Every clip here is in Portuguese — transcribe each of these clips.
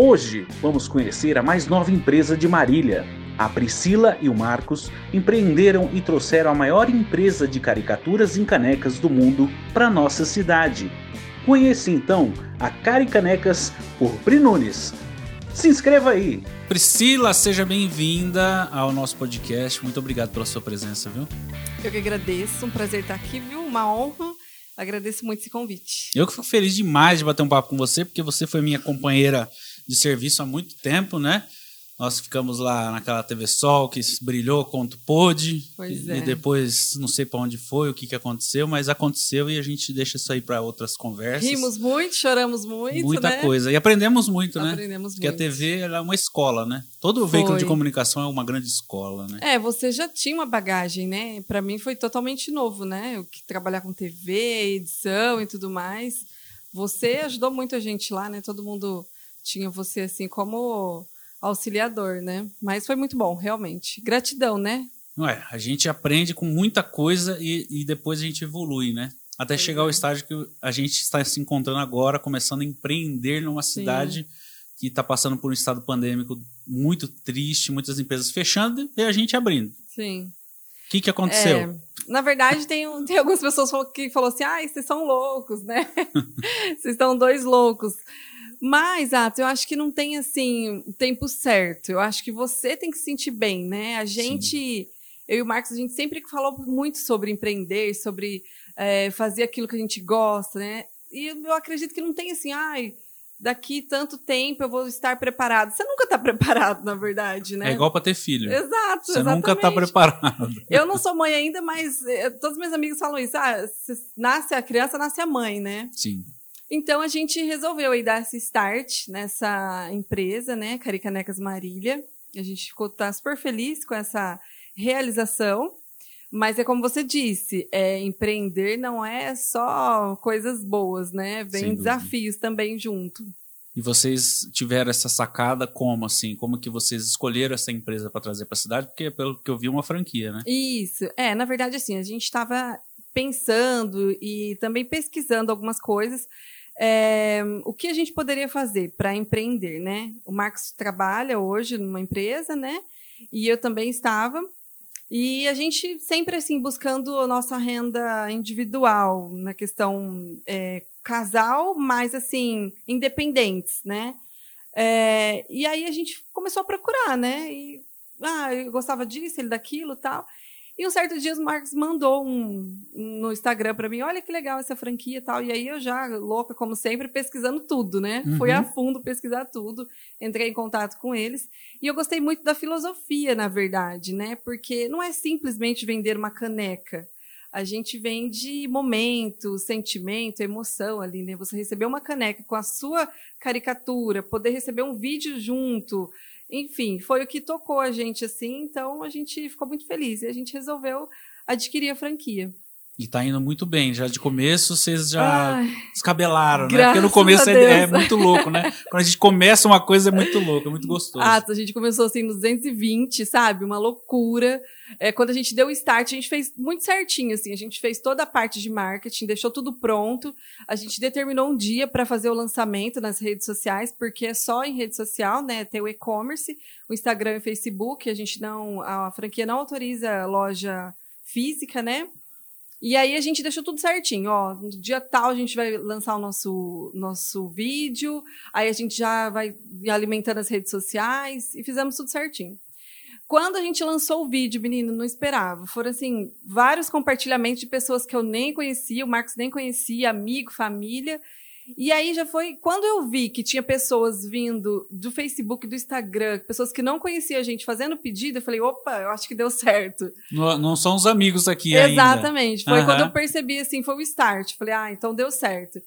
Hoje vamos conhecer a mais nova empresa de Marília. A Priscila e o Marcos empreenderam e trouxeram a maior empresa de caricaturas em canecas do mundo para nossa cidade. Conheça então a Caricanecas por Pri Nunes. Se inscreva aí! Priscila, seja bem-vinda ao nosso podcast. Muito obrigado pela sua presença, viu? Eu que agradeço, um prazer estar aqui, viu? Uma honra. Agradeço muito esse convite. Eu que fico feliz demais de bater um papo com você, porque você foi minha companheira de serviço há muito tempo, né? Nós ficamos lá naquela TV Sol que brilhou quanto pôde. Pois e, é. e depois não sei para onde foi, o que, que aconteceu, mas aconteceu e a gente deixa isso aí para outras conversas. Rimos muito, choramos muito, Muita né? coisa. E aprendemos muito, né? Aprendemos Porque a muito. TV ela é uma escola, né? Todo Foi. veículo de comunicação é uma grande escola, né? É, você já tinha uma bagagem, né? Para mim foi totalmente novo, né? Eu que trabalhar com TV, edição e tudo mais. Você ajudou muito a gente lá, né? Todo mundo tinha você assim como auxiliador, né? Mas foi muito bom, realmente. Gratidão, né? Não é? A gente aprende com muita coisa e, e depois a gente evolui, né? Até chegar ao é. estágio que a gente está se encontrando agora, começando a empreender numa cidade que está passando por um estado pandêmico muito triste, muitas empresas fechando e a gente abrindo. Sim. O que, que aconteceu? É, na verdade, tem, um- tem algumas pessoas que falaram assim: ai, vocês são loucos, né? vocês estão dois loucos. Mas, Atos, eu acho que não tem assim o tempo certo. Eu acho que você tem que se sentir bem, né? A gente, eu e o Marcos, a gente sempre falou muito sobre empreender, sobre é, fazer aquilo que a gente gosta, né? E eu acredito que não tem assim, ai, daqui tanto tempo eu vou estar preparado. Você nunca está preparado, na verdade, né? É igual para ter filho. Exato, Você nunca está exatamente. preparado. Eu não sou mãe ainda, mas eh, todos meus amigos falam isso. Ah, nasce a criança, nasce a mãe, né? Sim. Então a gente resolveu aí dar esse start nessa empresa, né? Caricanecas Marília. A gente ficou tá super feliz com essa realização. Mas é como você disse, é, empreender não é só coisas boas, né? Vem desafios também junto. E vocês tiveram essa sacada como assim? Como que vocês escolheram essa empresa para trazer para a cidade? Porque pelo que eu vi, é uma franquia, né? Isso. É, na verdade, assim, a gente estava pensando e também pesquisando algumas coisas. É, o que a gente poderia fazer para empreender, né? O Marcos trabalha hoje numa empresa, né? E eu também estava. E a gente sempre, assim, buscando a nossa renda individual, na questão é, casal, mas, assim, independentes, né? É, e aí a gente começou a procurar, né? E, ah, eu gostava disso, ele daquilo tal. E um certo dia o Marcos mandou um no Instagram para mim, olha que legal essa franquia e tal. E aí eu já, louca como sempre, pesquisando tudo, né? Uhum. Fui a fundo pesquisar tudo, entrei em contato com eles. E eu gostei muito da filosofia, na verdade, né? Porque não é simplesmente vender uma caneca. A gente vende momento, sentimento, emoção ali, né? Você receber uma caneca com a sua caricatura, poder receber um vídeo junto, enfim, foi o que tocou a gente assim, então a gente ficou muito feliz e a gente resolveu adquirir a franquia. E tá indo muito bem. Já de começo, vocês já Ai, descabelaram, né? Porque no começo é, é muito louco, né? Quando a gente começa uma coisa é muito louco, é muito gostoso. ah, a gente começou assim nos 220, sabe? Uma loucura. É, quando a gente deu o start, a gente fez muito certinho, assim. A gente fez toda a parte de marketing, deixou tudo pronto. A gente determinou um dia para fazer o lançamento nas redes sociais, porque é só em rede social, né? Tem o e-commerce, o Instagram e o Facebook. A gente não, a franquia não autoriza loja física, né? E aí a gente deixou tudo certinho, ó. No dia tal a gente vai lançar o nosso, nosso vídeo, aí a gente já vai alimentando as redes sociais e fizemos tudo certinho. Quando a gente lançou o vídeo, menino, não esperava. Foram, assim, vários compartilhamentos de pessoas que eu nem conhecia, o Marcos nem conhecia, amigo, família. E aí já foi. Quando eu vi que tinha pessoas vindo do Facebook, do Instagram, pessoas que não conheciam a gente fazendo pedido, eu falei, opa, eu acho que deu certo. Não, não são os amigos aqui ainda. Exatamente. Foi Aham. quando eu percebi, assim, foi o start. Falei, ah, então deu certo.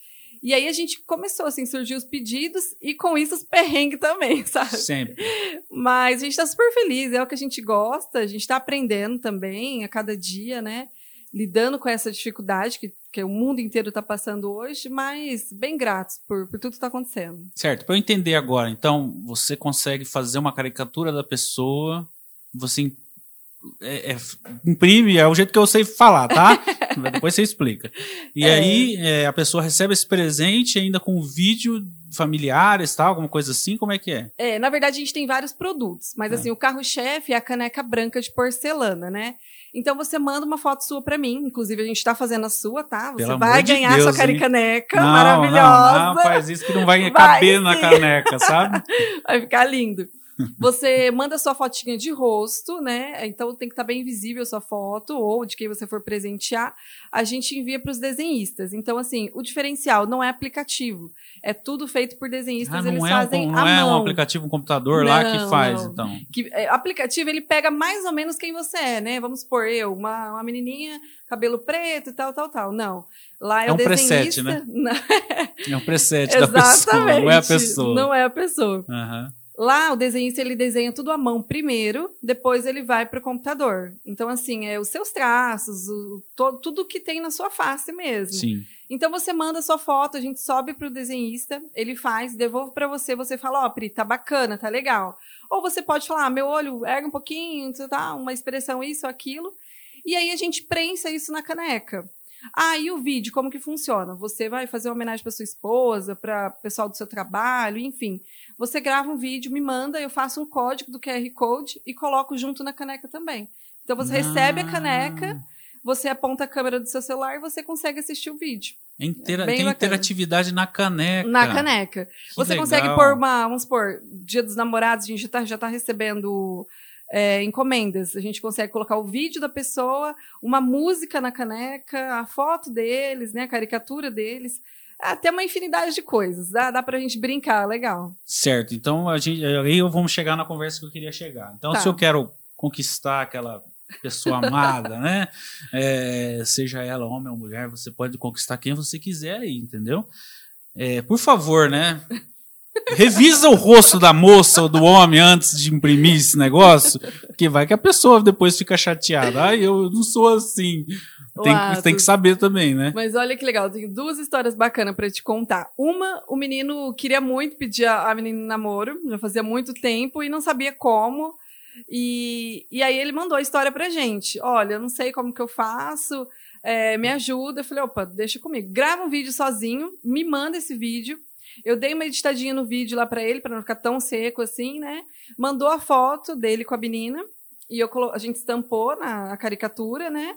E aí a gente começou, assim, surgiu os pedidos e com isso os perrengues também, sabe? Sempre. Mas a gente tá super feliz, é o que a gente gosta, a gente tá aprendendo também a cada dia, né? Lidando com essa dificuldade que, que o mundo inteiro está passando hoje, mas bem gratos por, por tudo que está acontecendo. Certo. Para eu entender agora, então, você consegue fazer uma caricatura da pessoa, você é, é, imprime, é o jeito que eu sei falar, tá? Depois você explica. E É. aí é, a pessoa recebe esse presente ainda com vídeo familiares, tal, alguma coisa assim, como é que é? É, na verdade, a gente tem vários produtos, mas É. assim, o carro-chefe é a caneca branca de porcelana, né? Então você manda uma foto sua pra mim, inclusive a gente tá fazendo a sua, tá? Você Pelo vai de ganhar Deus, sua hein? não, maravilhosa. não, não, faz isso que não vai, Vai caber na sim. caneca, sabe? Vai ficar lindo. Você manda sua fotinha de rosto, né? Então tem que estar bem visível a sua foto ou de quem você for presentear. A gente envia para os desenhistas. Então, assim, o diferencial não é aplicativo. É tudo feito por desenhistas. Ah, não eles é, um, fazem não a é um mão. aplicativo, um computador lá que Não, faz, não. então. que é, aplicativo ele pega mais ou menos quem você é, né? Vamos supor, eu, uma, uma menininha, cabelo preto e tal, tal, tal. Não. Lá é, É um preset, né? Não, É um preset da pessoa, exatamente. não é a pessoa. Não é a pessoa. Aham. Lá o desenhista ele desenha tudo à mão primeiro, depois ele vai para o computador. Então assim, é os seus traços, o, to- tudo que tem na sua face mesmo. Sim. Então você manda a sua foto, a gente sobe pro desenhista, ele faz, devolve para você, você fala, ó, Pri, tá bacana, tá legal. Ou você pode falar, ah, meu olho erga um pouquinho, tá, uma expressão isso, aquilo. E aí a gente prensa isso na caneca. Ah, e o vídeo, como que funciona? Você vai fazer uma homenagem para sua esposa, para o pessoal do seu trabalho, enfim. Você grava um vídeo, me manda, eu faço um código do QR Code e coloco junto na caneca também. Então você recebe a caneca, você aponta a câmera do seu celular e você consegue assistir o vídeo. É intera- Bem tem bacana. interatividade na caneca. Na caneca. Que Você legal. consegue pôr uma, vamos supor, dia dos namorados, a gente já tá, já tá recebendo é, encomendas. A gente consegue colocar o vídeo da pessoa, uma música na caneca, a foto deles, né, a caricatura deles. Até uma infinidade de coisas. Dá, dá pra gente brincar, legal. Certo, então a gente, aí eu vamos chegar na conversa que eu queria chegar. Então, Tá. se eu quero conquistar aquela pessoa amada, né? É, seja ela homem ou mulher, você pode conquistar quem você quiser aí, entendeu? É, por favor, né? Revisa o rosto da moça ou do homem antes de imprimir esse negócio, porque vai que a pessoa depois fica chateada. Ai, eu não sou assim. Tem, tem que saber também, né? Mas olha que legal, tenho duas histórias bacanas pra te contar. Uma, o menino queria muito pedir a, a menina namoro, já fazia muito tempo e não sabia como. E, e aí ele mandou a história pra gente. Olha, eu não sei como que eu faço, é, me ajuda. Eu falei, opa, deixa comigo. Grava um vídeo sozinho, me manda esse vídeo. Eu dei uma editadinha no vídeo lá pra ele, pra não ficar tão seco assim, né? Mandou a foto dele com a menina. E eu a gente estampou na caricatura, né?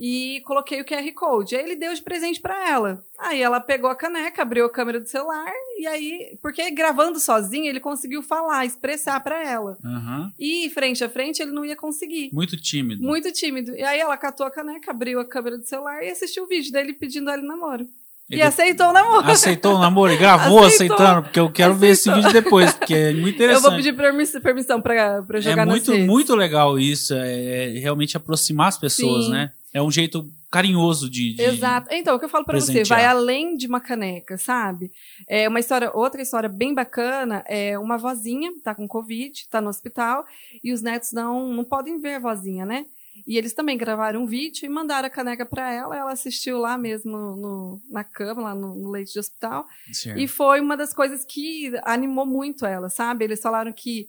e coloquei o QR Code. Aí ele deu de presente para ela. Aí ela pegou a caneca, abriu a câmera do celular e aí, porque gravando sozinho, ele conseguiu falar, expressar para ela. Aham. E frente a frente ele não ia conseguir. Muito tímido. Muito tímido. E aí ela catou a caneca, abriu a câmera do celular e assistiu o vídeo dele pedindo ela em namoro. E Ele- aceitou o namoro. Aceitou o namoro e gravou Aceitou. aceitando, porque eu quero ver esse Aceitou. vídeo depois, porque é muito Eu interessante. vou pedir permiss- permissão para é jogar nas muito, muito legal isso, é, é realmente aproximar as pessoas, Sim. né? É um jeito carinhoso de. de- Exato. Então, o que eu falo pra você, vai além de uma caneca, sabe? É uma história, outra história bem bacana é uma vozinha, tá com Covid, tá no hospital, e os netos não, não podem ver a vozinha, né? E eles também gravaram um vídeo e mandaram a caneca pra ela, ela assistiu lá mesmo no, na cama, lá no, no leite de hospital, Certo. e foi uma das coisas que animou muito ela, sabe? Eles falaram que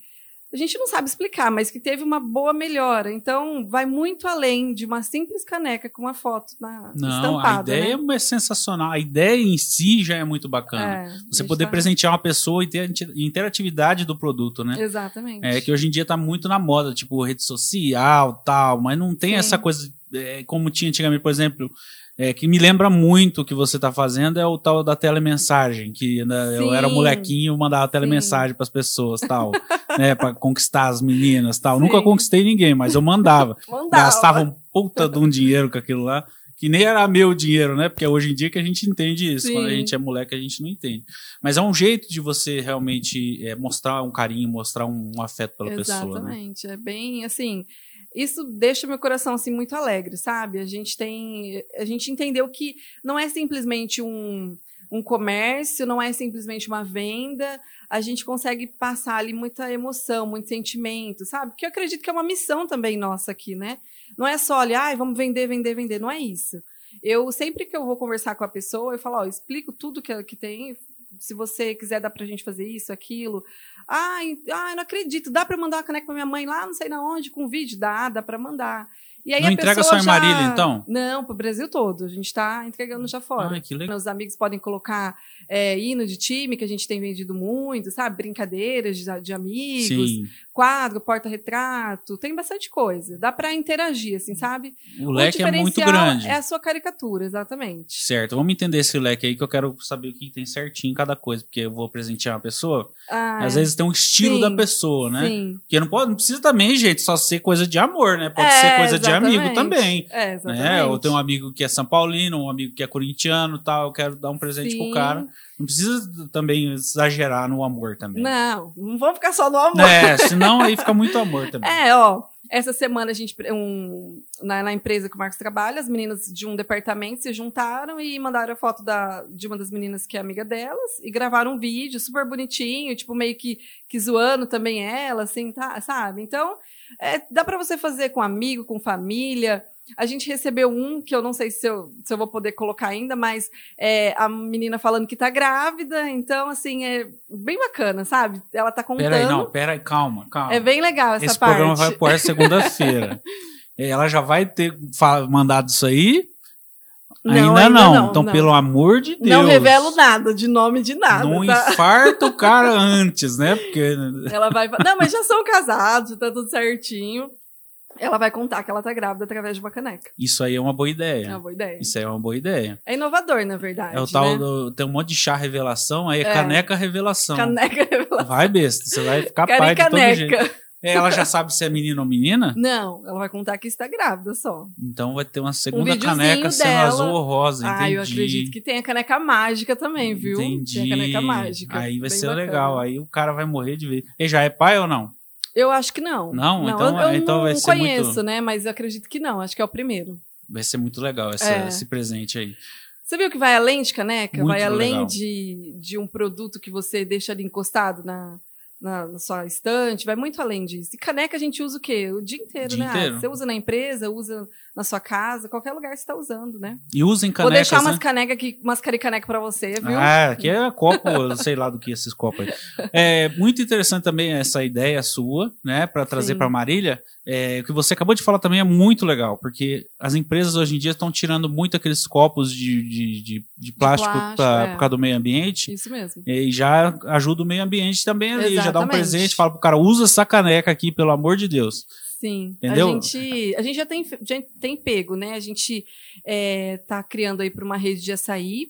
a gente não sabe explicar, mas que teve uma boa melhora. Então, vai muito além de uma simples caneca com uma foto na, Não, a estampada. ideia né? é sensacional. A ideia em si já é muito bacana. É, Você poder tá- presentear uma pessoa e ter a inter- interatividade do produto, né? Exatamente. É que hoje em dia tá muito na moda, tipo, rede social tal, mas não tem Sim. essa coisa é, como tinha antigamente, por exemplo. é, que me lembra muito o que você tá fazendo é o tal da telemensagem, que né, eu era molequinho, mandava telemensagem pras pessoas, tal, né, para conquistar as meninas, tal. Nunca Sim. conquistei ninguém, mas eu mandava. Mandava. Gastava um puta de um dinheiro com aquilo lá, que nem era meu dinheiro, né? Porque é hoje em dia que a gente entende isso. Sim. Quando a gente é moleque, a gente não entende. Mas é um jeito de você realmente é, mostrar um carinho, mostrar um, um afeto pela pessoa, né? Exatamente. É bem assim. Isso deixa meu coração assim muito alegre, sabe? A gente tem, a gente entendeu que não é simplesmente um, um comércio, não é simplesmente uma venda. A gente consegue passar ali muita emoção, muito sentimento, sabe? Porque eu acredito que é uma missão também nossa aqui, né? Não é só olhar, ai, vamos vender, vender, vender. Não é isso. Eu sempre que eu vou conversar com a pessoa, eu falo, ó, eu explico tudo que, que tem. Se você quiser, dá pra gente fazer isso, aquilo. Ai, ai não acredito. Dá pra mandar uma caneca pra minha mãe lá, não sei na onde, com vídeo? Dá, dá pra mandar. E aí Não a entrega só em já- Marília, então? Não, pro Brasil todo. A gente tá entregando já fora. Ai, que legal. Os amigos podem colocar é, hino de time, que a gente tem vendido muito, sabe? Brincadeiras de, de amigos, Sim. quadro, porta-retrato, tem bastante coisa. Dá pra interagir, assim, sabe? O leque é muito grande. É a sua caricatura, exatamente. Certo, vamos entender esse leque aí que eu quero saber o que tem certinho em cada coisa, porque eu vou presentear uma pessoa, Ah, às vezes tem um estilo Sim, da pessoa, né? Sim. Porque não, pode, não precisa também, gente, só ser coisa de amor, né? Pode ser É, coisa de amigo exatamente. também. É, exatamente. Né? Ou tem um amigo que é São Paulino, um amigo que é corintiano tal, eu quero dar um presente pro Sim. cara. Não precisa também exagerar no amor também. Não, não vamos ficar só no amor. É, senão aí fica muito amor também. É, ó. Essa semana a gente, um, na, na empresa que o Marcos trabalha, as meninas de um departamento se juntaram e mandaram a foto da, de uma das meninas que é amiga delas e gravaram um vídeo super bonitinho, tipo, meio que, que zoando também ela, assim, tá, sabe? Então, é, dá pra você fazer com amigo, com família. A gente recebeu um que eu não sei se eu, se eu vou poder colocar ainda, mas é, a menina falando que tá grávida, então, assim, é bem bacana, sabe? Ela tá contando. Peraí, não, peraí, calma, calma. É bem legal essa Esse parte. programa vai ar segunda-feira. Ela já vai ter mandado isso aí? Não, ainda, ainda não. não, Então, não. pelo amor de Deus. Não revelo nada, de nome de nada. Não tá? infarta o cara antes, né? Porque Ela vai. Não, mas já são casados, tá tudo certinho. Ela vai contar que ela tá grávida através de uma caneca. isso aí é uma boa É ideia. uma boa ideia. Isso aí é uma boa ideia. É inovador, na verdade. É o tal né? do. Tem um monte de chá revelação, aí é, É. caneca revelação. Caneca revelação. Vai, besta. Você vai ficar pai de todo jeito. É, Ela já sabe se é menino ou menina? Não, ela vai contar que está grávida só. Então vai ter uma segunda videozinho caneca sendo dela. azul ou rosa. Entendi. Ah, eu acredito que tem a caneca mágica também, viu? Entendi. Tem a caneca mágica. Aí vai ser bacana. legal. Aí o cara vai morrer de ver. Ele já é pai ou não? Eu acho que não. Não? Então- eu, eu então não vai ser conheço, muito- né? Mas eu acredito que não. Acho que é o primeiro. Vai ser muito legal essa- É. esse presente aí. Você viu que vai além de caneca? Muito vai além legal. de, de um produto que você deixa ali encostado na, na, na sua estante, vai muito além disso. E caneca a gente usa o quê? O dia inteiro, Dia né? Ah, inteiro. Você usa na empresa, usa na sua casa, qualquer lugar você está usando, né? E usem Vou canecas, deixar umas né? canecas aqui, umas caricaneca pra você, viu? Ah, aqui é copo, sei lá do que esses copos aí. É muito interessante também essa ideia sua, né, para trazer para Marília. É, o que você acabou de falar também é muito legal, porque as empresas hoje em dia estão tirando muito aqueles copos de, de, de, de plástico, plástico, pra- é. por causa do meio ambiente. Isso mesmo. E já ajuda o meio ambiente também ali, já dá um presente, fala pro cara, usa essa caneca aqui, pelo amor de Deus. Sim. Entendeu? A gente, a gente já tem, já tem pego, né? A gente é, tá criando aí para uma rede de açaí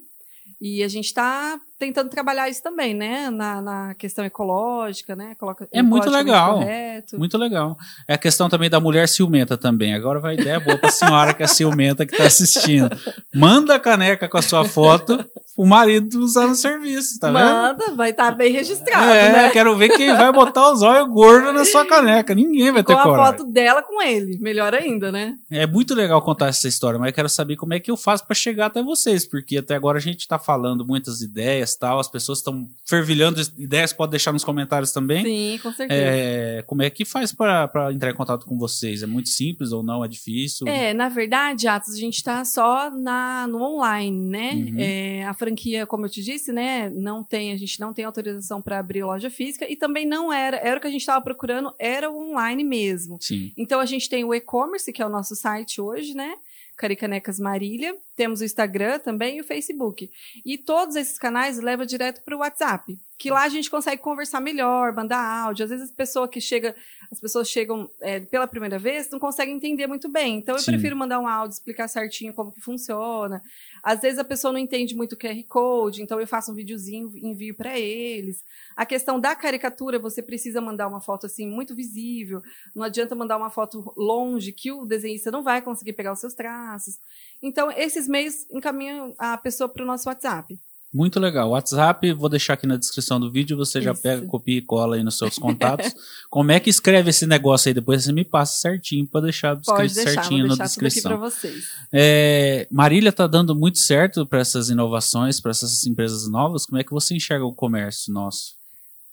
e a gente está tentando trabalhar isso também, né? Na, na questão ecológica, né? Coloca, É muito legal. Correto. Muito legal. É a questão também da mulher ciumenta também. Agora vai ideia boa pra senhora que é ciumenta que tá assistindo. Manda a caneca com a sua foto o marido usar no serviço, tá vendo? Manda, vai estar bem registrado, É, né? quero ver quem vai botar os olhos gordos na sua caneca. Ninguém vai Com ter a coragem. foto dela com ele. Melhor ainda, né? É muito legal contar essa história, mas eu quero saber como é que eu faço pra chegar até vocês, porque até agora a gente tá falando muitas ideias, tal, as pessoas estão fervilhando ideias, pode deixar nos comentários também. Sim, com certeza. É, como é que faz pra entrar em contato com vocês? É muito simples ou não? É difícil? É, na verdade, Atos, a gente está só na, no online, né? Uhum. É, a franquia, como eu te disse, né? Não tem, a gente não tem autorização para abrir loja física e também não era, era o que a gente estava procurando, era o online mesmo. Sim. Então a gente tem o e-commerce, que é o nosso site hoje, né? Caricanecas Marília. Temos o Instagram também e o Facebook. E todos esses canais levam direto para o WhatsApp, que lá a gente consegue conversar melhor, mandar áudio. Às vezes as pessoas que chegam, as pessoas chegam é, pela primeira vez não conseguem entender muito bem. Então eu Sim. prefiro mandar um áudio, explicar certinho como que funciona. Às vezes a pessoa não entende muito o QR Code, então eu faço um videozinho e envio para eles. A questão da caricatura, você precisa mandar uma foto assim muito visível. Não adianta mandar uma foto longe que o desenhista não vai conseguir pegar os seus traços. Então, esses meios encaminham a pessoa para o nosso WhatsApp. Muito legal. WhatsApp, vou deixar aqui na descrição do vídeo, você já Isso. pega, copia e cola aí nos seus contatos. Como é que escreve esse negócio aí? Depois você me passa certinho para deixar Pode escrito deixar, certinho vou na deixar tudo aqui para descrição. vocês. É, Marília tá dando muito certo para essas inovações, para essas empresas novas. Como é que você enxerga o comércio nosso?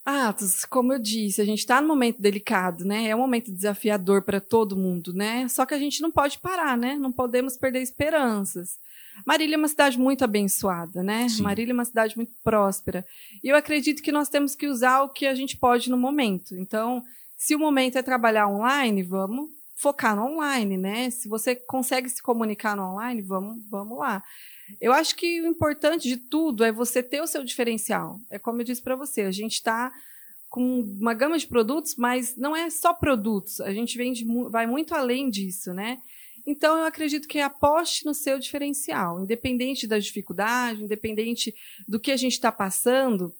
Atos, como eu disse, a gente está num momento delicado, né? É um momento desafiador para todo mundo, né? Só que a gente não pode parar, né? Não podemos perder esperanças. Marília é uma cidade muito abençoada, né? Sim. Marília é uma cidade muito próspera. E eu acredito que nós temos que usar o que a gente pode no momento. Então, se o momento é trabalhar online, vamos focar no online, né? Se você consegue se comunicar no online, vamos, vamos lá. Eu acho que o importante de tudo é você ter o seu diferencial. É como eu disse para você, a gente está com uma gama de produtos, mas não é só produtos. A gente vende, vai muito além disso, né? Então, eu acredito que aposte no seu diferencial, independente da dificuldade, independente do que a gente está passando.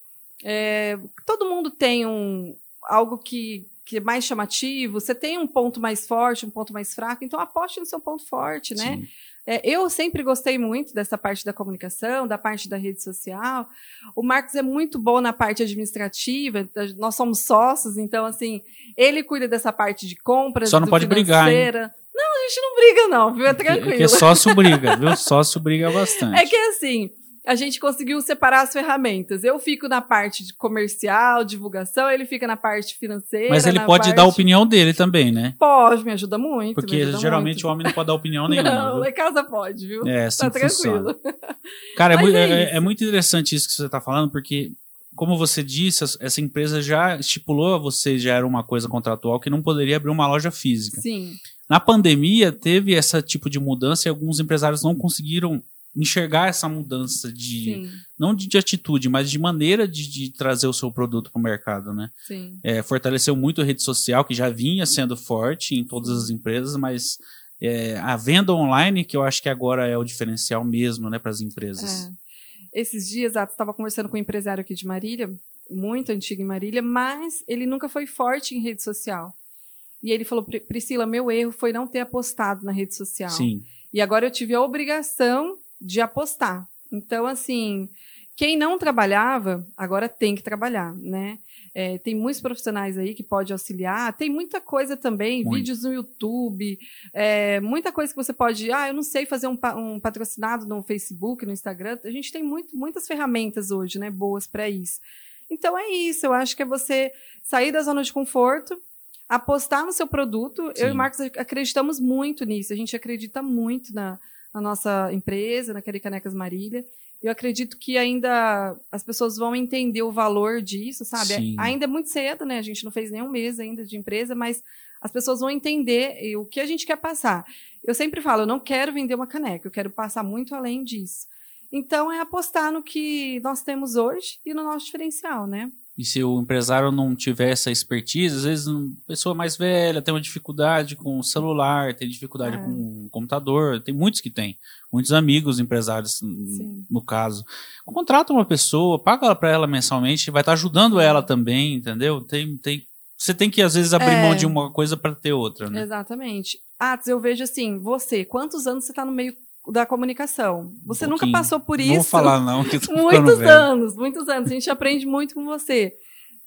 É, todo mundo tem um, algo que, que é mais chamativo, você tem um ponto mais forte, um ponto mais fraco, então aposte no seu ponto forte, né? É, eu sempre gostei muito dessa parte da comunicação, da parte da rede social. O Marcos é muito bom na parte administrativa, nós somos sócios, então, assim, ele cuida dessa parte de compras. Só não pode brigar. Hein? Não, a gente não briga, não, viu? É tranquilo. É que sócio briga, viu? Sócio briga bastante. É que assim, a gente conseguiu separar as ferramentas. Eu fico na parte de comercial, divulgação, ele fica na parte financeira. Mas ele pode parte... dar a opinião dele também, né? Pode, me ajuda muito. Porque ajuda geralmente muito. o homem não pode dar opinião nenhuma. Não, em casa pode, viu? É, assim tá tranquilo. Cara, é, é, é, muito interessante isso que você está falando, porque, como você disse, essa empresa já estipulou a você, já era uma coisa contratual, que não poderia abrir uma loja física. Sim. Na pandemia, teve esse tipo de mudança e alguns empresários não conseguiram enxergar essa mudança de Sim. não de, de, atitude, mas de maneira de, de trazer o seu produto para o mercado, né? É, fortaleceu muito a rede social que já vinha sendo forte em todas as empresas, mas é, a venda online que eu acho que agora é o diferencial mesmo, né, para as empresas. É. Esses dias, eu estava conversando com um empresário aqui de Marília, muito antigo em Marília, mas ele nunca foi forte em rede social. E ele falou, Priscila, meu erro foi não ter apostado na rede social. Sim. E agora eu tive a obrigação de apostar. Então, assim, quem não trabalhava, agora tem que trabalhar, né? É, tem muitos profissionais aí que pode auxiliar. Tem muita coisa também, Muito. vídeos no YouTube, é, muita coisa que você pode. Ah, eu não sei fazer um, um, patrocinado no Facebook, no Instagram. A gente tem muito, muitas ferramentas hoje, né? Boas para isso. Então é isso. Eu acho que é você sair da zona de conforto, apostar no seu produto. Sim. Eu e o Marcos acreditamos muito nisso. A gente acredita muito na na nossa empresa, na Canecas Marília. Eu acredito que ainda as pessoas vão entender o valor disso, sabe? Sim. Ainda é muito cedo, né? A gente não fez nenhum mês ainda de empresa, mas as pessoas vão entender o que a gente quer passar. Eu sempre falo, eu não quero vender uma caneca, eu quero passar muito além disso. Então é apostar no que nós temos hoje e no nosso diferencial, né? E se o empresário não tiver essa expertise, às vezes uma pessoa mais velha tem uma dificuldade com o celular, tem dificuldade é. com o computador, tem muitos que têm. Muitos amigos empresários, Sim. no caso. Contrata uma pessoa, paga para ela mensalmente, vai estar tá ajudando ela também, entendeu? Tem, tem, você tem que, às vezes, abrir é. mão de uma coisa para ter outra, né? Exatamente. Atos, eu vejo assim, você, quantos anos você está no meio da comunicação. Você um nunca passou por isso. Não vou falar não, que Muitos anos, muitos anos. A gente aprende muito com você.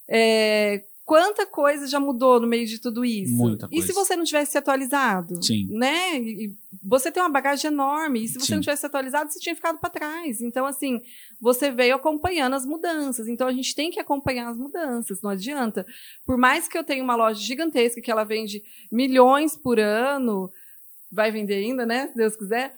É, quanta coisa já mudou no meio de tudo isso? Muita coisa. E se você não tivesse se atualizado? Sim. Né? E você tem uma bagagem enorme. E se você Sim. não tivesse se atualizado, você tinha ficado para trás. Então, assim, você veio acompanhando as mudanças. Então, a gente tem que acompanhar as mudanças. Não adianta. Por mais que eu tenha uma loja gigantesca que ela vende milhões por ano, vai vender ainda, né? Se Deus quiser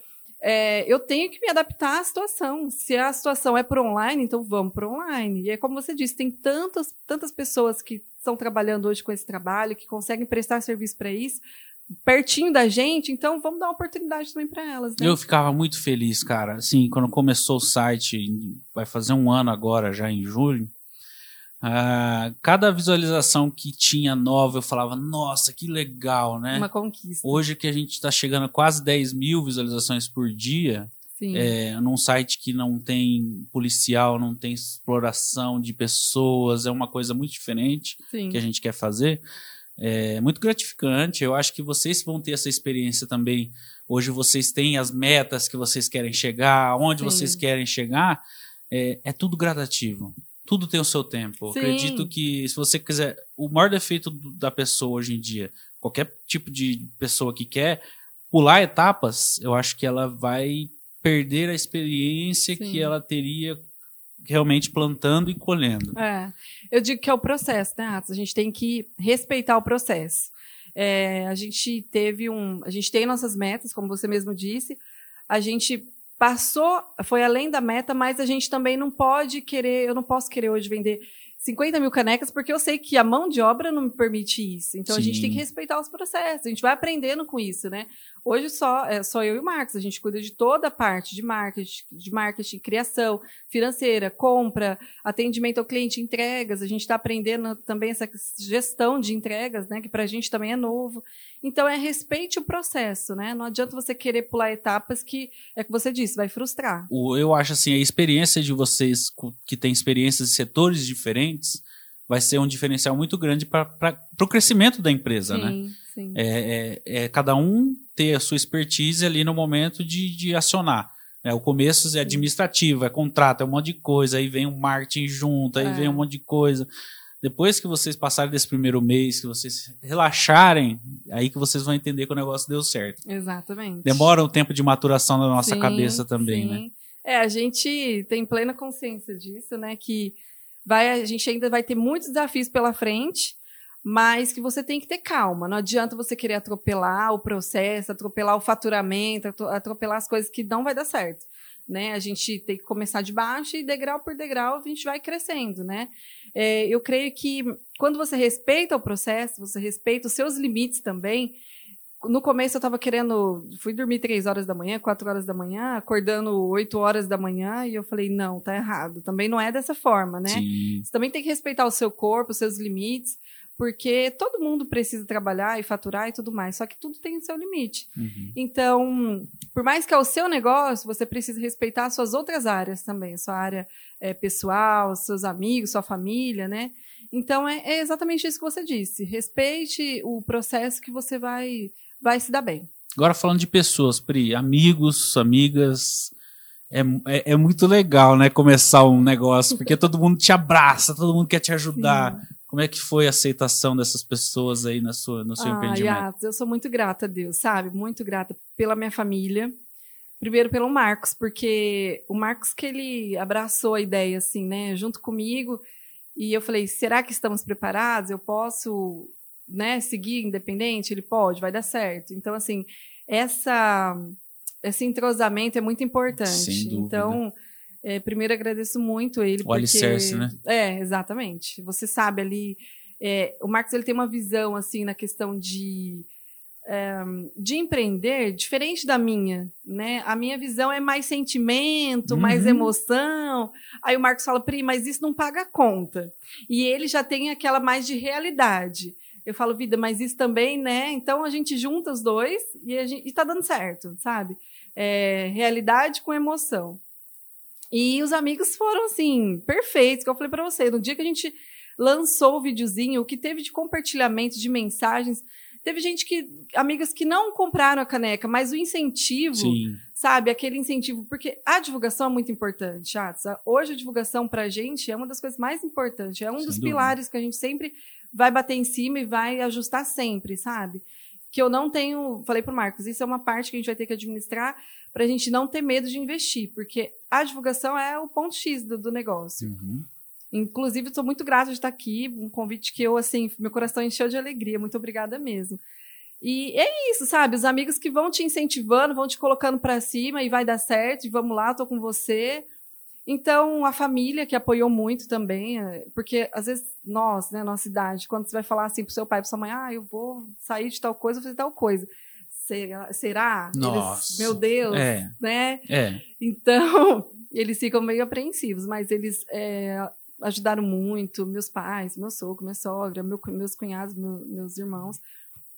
é, eu tenho que me adaptar à situação. Se a situação é para online, então vamos para online. E é como você disse, tem tantas, tantas pessoas que estão trabalhando hoje com esse trabalho, que conseguem prestar serviço para isso, pertinho da gente, então vamos dar uma oportunidade também para elas. Né? Eu ficava muito feliz, cara. Assim, quando começou o site, vai fazer um ano agora, já em julho. Uh, cada visualização que tinha nova, eu falava, nossa, que legal, né? Uma conquista. Hoje que a gente está chegando a quase 10 mil visualizações por dia, é, num site que não tem policial, não tem exploração de pessoas, é uma coisa muito diferente Sim. que a gente quer fazer. É muito gratificante. Eu acho que vocês vão ter essa experiência também. Hoje vocês têm as metas que vocês querem chegar, onde Sim. vocês querem chegar. É, é tudo gradativo tudo tem o seu tempo. Sim. Acredito que se você quiser, o maior defeito da pessoa hoje em dia, qualquer tipo de pessoa que quer pular etapas, eu acho que ela vai perder a experiência Sim. que ela teria realmente plantando e colhendo. É. Eu digo que é o processo, né, Atos? A gente tem que respeitar o processo. É, a gente teve um. A gente tem nossas metas, como você mesmo disse. A gente passou, foi além da meta, mas a gente também não pode querer, eu não posso querer hoje vender 50 mil canecas, porque eu sei que a mão de obra não me permite isso. Então, Sim. a gente tem que respeitar os processos. A gente vai aprendendo com isso, né? Hoje só, é, só eu e o Marcos, a gente cuida de toda a parte de marketing, de marketing, criação, financeira, compra, atendimento ao cliente, entregas. A gente está aprendendo também essa gestão de entregas, né? Que para a gente também é novo. Então é respeite o processo, né? Não adianta você querer pular etapas que é que você disse, vai frustrar. Eu acho assim, a experiência de vocês que têm experiências em setores diferentes vai ser um diferencial muito grande para o crescimento da empresa, sim, né? Sim. É, é, é, cada um ter a sua expertise ali no momento de, de acionar. É, o começo é administrativo, é contrato, é um monte de coisa, aí vem o um marketing junto, aí é. vem um monte de coisa. Depois que vocês passarem desse primeiro mês, que vocês relaxarem, aí que vocês vão entender que o negócio deu certo. Exatamente. Demora um tempo de maturação na nossa sim, cabeça também, né? sim. né? É, a gente tem plena consciência disso, né? Que vai, a gente ainda vai ter muitos desafios pela frente, mas que você tem que ter calma. Não adianta você querer atropelar o processo, atropelar o faturamento, atropelar as coisas que não vai dar certo. Né? A gente tem que começar de baixo e degrau por degrau a gente vai crescendo, né? É, eu creio que quando você respeita o processo, você respeita os seus limites também. No começo eu estava querendo, fui dormir três horas da manhã, quatro horas da manhã, acordando oito horas da manhã, e eu falei, não, tá errado. Também não é dessa forma, né? Sim. Você também tem que respeitar o seu corpo, os seus limites porque todo mundo precisa trabalhar e faturar e tudo mais, só que tudo tem o seu limite. Uhum. Então, por mais que é o seu negócio, você precisa respeitar as suas outras áreas também, sua área é, pessoal, seus amigos, sua família, né? Então, é, é, exatamente isso que você disse. Respeite o processo que você vai, vai se dar bem. Agora, falando de pessoas, Pri, amigos, amigas, é, é, é, muito legal, né? Começar um negócio, porque todo mundo te abraça, todo mundo quer te ajudar. Sim. Como é que foi a aceitação dessas pessoas aí na sua, no seu ah, empreendimento? Yates, eu sou muito grata a Deus, sabe? Muito grata pela minha família. Primeiro pelo Marcos, porque o Marcos que ele abraçou a ideia, assim, né? Junto comigo. E eu falei, será que estamos preparados? Eu posso, né, seguir independente? Ele pode, vai dar certo. Então, assim, essa, esse entrosamento é muito importante. Sem dúvida. Então é, primeiro agradeço muito ele. O porque... alicerce, né? É, exatamente. Você sabe ali. É, o Marcos ele tem uma visão assim na questão de é, de empreender diferente da minha, né? A minha visão é mais sentimento, uhum. mais emoção. Aí o Marcos fala, Pri, mas isso não paga conta. E ele já tem aquela mais de realidade. Eu falo, vida, mas isso também, né? Então a gente junta os dois e, a gente, e tá dando certo, sabe? É, realidade com emoção. E os amigos foram, assim, perfeitos, que eu falei para você. No dia que a gente lançou o videozinho, o que teve de compartilhamento de mensagens, teve gente que, amigas que não compraram a caneca, mas o incentivo, Sim. sabe, aquele incentivo, porque a divulgação é muito importante, Chats. Hoje a divulgação pra gente é uma das coisas mais importantes, é um Sem dos dúvida. pilares que a gente sempre vai bater em cima e vai ajustar sempre, sabe? Que eu não tenho, falei pro Marcos, isso é uma parte que a gente vai ter que administrar, para a gente não ter medo de investir, porque a divulgação é o ponto X do, do negócio. Uhum. Inclusive, estou muito grata de estar aqui, um convite que eu, assim, meu coração encheu de alegria. Muito obrigada mesmo. E é isso, sabe? Os amigos que vão te incentivando, vão te colocando para cima e vai dar certo, e vamos lá, estou com você. Então, a família que apoiou muito também, é, porque às vezes nós, né, nossa idade, quando você vai falar assim pro seu pai, pro sua mãe, ah, eu vou sair de tal coisa, vou fazer tal coisa. Será? será? Nossa. Eles, meu Deus, é. né? É. Então, eles ficam meio apreensivos, mas eles é, ajudaram muito, meus pais, meu sogro, minha sogra, meu, meus cunhados, meu, meus irmãos.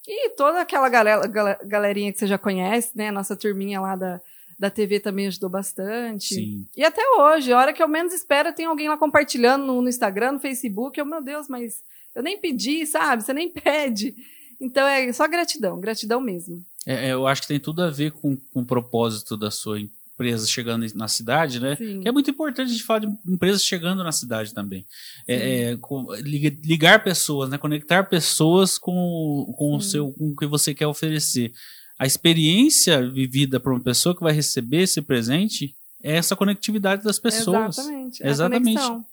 E toda aquela galera, galerinha que você já conhece, né? Nossa turminha lá da, da TV também ajudou bastante. Sim. E até hoje, a hora que eu menos espero, tem alguém lá compartilhando no, no Instagram, no Facebook. Eu, meu Deus, mas eu nem pedi, sabe? Você nem pede. Então é só gratidão, gratidão mesmo. É, é, eu acho que tem tudo a ver com, com o propósito da sua empresa chegando na cidade, né? Sim. Que é muito importante a gente falar de empresas chegando na cidade também. É, é, ligar pessoas, né? Conectar pessoas com, com o seu, com o que você quer oferecer. A experiência vivida por uma pessoa que vai receber esse presente é essa conectividade das pessoas. Exatamente. É Exatamente.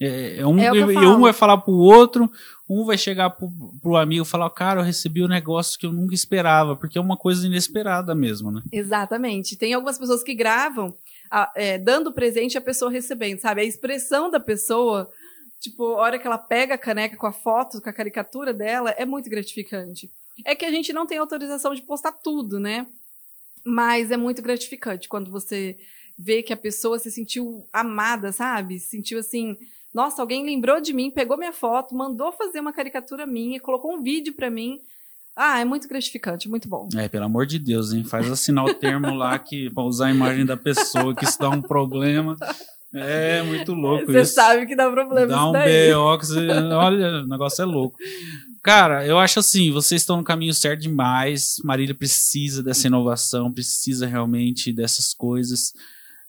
É, é, um, é e um vai falar pro outro, um vai chegar pro, pro amigo e falar, cara, eu recebi um negócio que eu nunca esperava, porque é uma coisa inesperada mesmo, né? Exatamente. Tem algumas pessoas que gravam a, é, dando presente a pessoa recebendo, sabe? A expressão da pessoa tipo, a hora que ela pega a caneca com a foto, com a caricatura dela, é muito gratificante. É que a gente não tem autorização de postar tudo, né? Mas é muito gratificante quando você vê que a pessoa se sentiu amada, sabe? Se sentiu assim, nossa, alguém lembrou de mim, pegou minha foto, mandou fazer uma caricatura minha, colocou um vídeo para mim. Ah, é muito gratificante, muito bom. É, pelo amor de Deus, hein? Faz assinar o termo lá que pra usar a imagem da pessoa, que isso dá um problema. É muito louco Você isso. sabe que dá problema Dá um. BO você, olha, o negócio é louco. Cara, eu acho assim, vocês estão no caminho certo demais. Marília precisa dessa inovação, precisa realmente dessas coisas.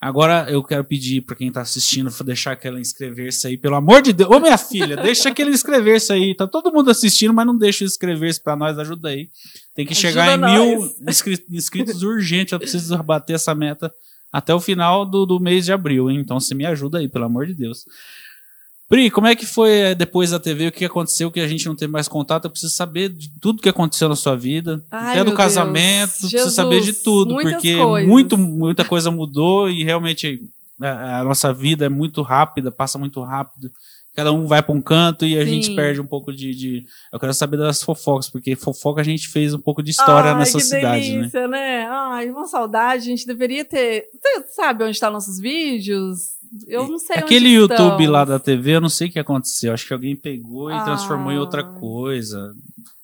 Agora eu quero pedir para quem tá assistindo deixar aquela inscrever-se aí, pelo amor de Deus. Ô minha filha, deixa aquele inscrever-se aí. Tá todo mundo assistindo, mas não deixa inscrever-se para nós, ajuda aí. Tem que chegar em Ajuda mil nós. inscri- inscritos urgente. Eu preciso bater essa meta até o final do, do mês de abril, hein? Então você me ajuda aí, pelo amor de Deus. Pri, como é que foi eh, depois da TV? O que aconteceu que a gente não tem mais contato? Eu preciso saber de tudo que aconteceu na sua vida. Ai, até do casamento, Deus. preciso saber de tudo, porque coisas. muito, muita coisa mudou e realmente a, a nossa vida é muito rápida, passa muito rápido. Cada um vai para um canto e a Sim. gente perde um pouco de, de- Eu quero saber das fofocas, porque fofoca a gente fez um pouco de história Ai, nessa que cidade, né? delícia, né? Ai, uma saudade. A gente deveria ter. Você sabe onde estão nossos vídeos? Eu não sei Aquele YouTube estão. lá da TV, eu não sei o que aconteceu. Acho que alguém pegou e Ah. transformou em outra coisa.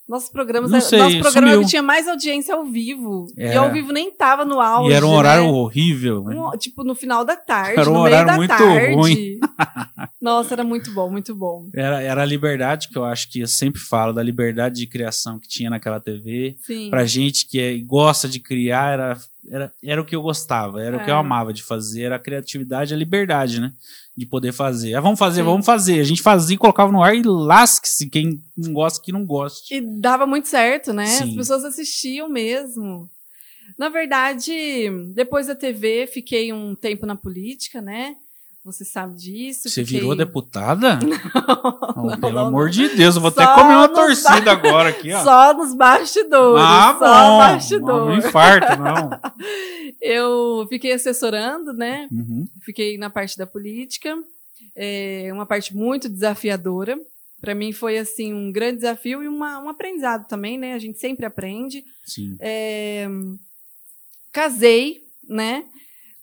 Nossos programas, Não sei, nosso programa sumiu. que tinha mais audiência ao vivo. E É. ao vivo nem tava no auge. e era um horário né? horrível. né? Um- tipo, no final da tarde, Era um no horário meio da muito tarde. ruim. Nossa, era muito bom, muito bom. Era, era a liberdade que eu acho que eu sempre falo, da liberdade de criação que tinha naquela TV. Sim. Pra gente que é- gosta de criar, era, era, era o que eu gostava, era o que É. eu amava de fazer, era a criatividade, a liberdade, né? De poder fazer. Ah, vamos fazer, Sim. vamos fazer. A gente fazia e colocava no ar e lasque-se quem não gosta, que não goste. E dava muito certo, né? Sim. As pessoas assistiam mesmo. Na verdade, depois da TV, fiquei um tempo na política, né? Você sabe disso. Você fiquei... virou deputada? Oh, Não, pelo não, amor não. de Deus, eu vou Só até comer uma torcida ba- agora aqui, ó. Só nos bastidores. ah, só bom. bastidor. Não, não infarto, não. Eu fiquei assessorando, né? Uhum. Fiquei na parte da política. É uma parte muito desafiadora. Para mim foi assim um grande desafio e uma, um aprendizado também, né? A gente sempre aprende. Sim. É, casei, né?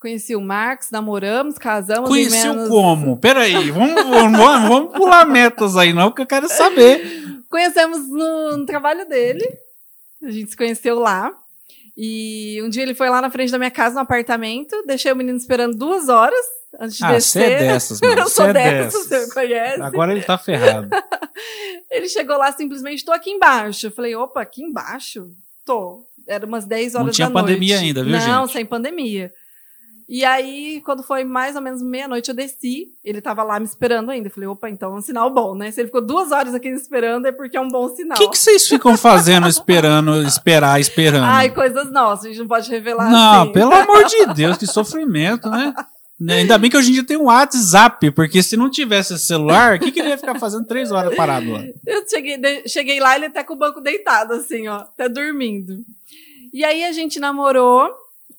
Conheci o Marcos, namoramos, casamos. Conheceu menos- como? Peraí, vamos, vamos, vamos, pular metas aí, não, porque eu quero saber. Conhecemos no, no trabalho dele. A gente se conheceu lá. E um dia ele foi lá na frente da minha casa, no apartamento. Deixei o menino esperando duas horas antes de Ah, você descer. é dessas, mano. Eu Você sou é dessas, você conhece. Agora ele tá ferrado. Ele chegou lá simplesmente, estou aqui embaixo. Eu falei, opa, aqui embaixo? Tô. Era umas 10 horas Não tinha da noite. pandemia ainda, viu, Não, gente? sem pandemia. E aí, quando foi mais ou menos meia-noite, eu desci. Ele tava lá me esperando ainda. Eu falei, opa, então é um sinal bom, né? Se ele ficou duas horas aqui me esperando, é porque é um bom O sinal. que, que vocês ficam fazendo esperando, esperar, esperando? Ai, coisas nossas, a gente não pode revelar não, assim. pelo amor de Deus, que sofrimento, né? Né, Ainda bem que hoje em dia tem o WhatsApp, porque se não tivesse esse celular, o que, que ele ia ficar fazendo três horas parado lá? Eu cheguei, de- cheguei lá, ele tá com o banco deitado, assim, ó, até dormindo. E aí a gente namorou,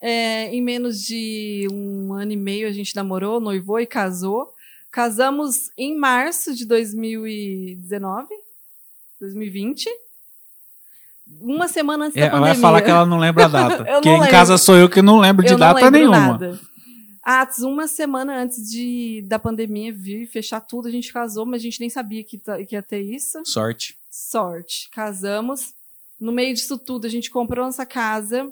é, em menos de um ano e meio a gente namorou, noivou e casou. Casamos em março de 2019, 2020. Uma semana antes É, da ela pandemia. vai falar que ela não lembra a data. Porque em lembro. casa sou eu que não lembro de Eu data lembro nenhuma. nada. Atos, uma semana antes de, da pandemia vir e fechar tudo, a gente casou, mas a gente nem sabia que, ta- que ia ter isso. Sorte. Sorte. Casamos. No meio disso tudo, a gente comprou nossa casa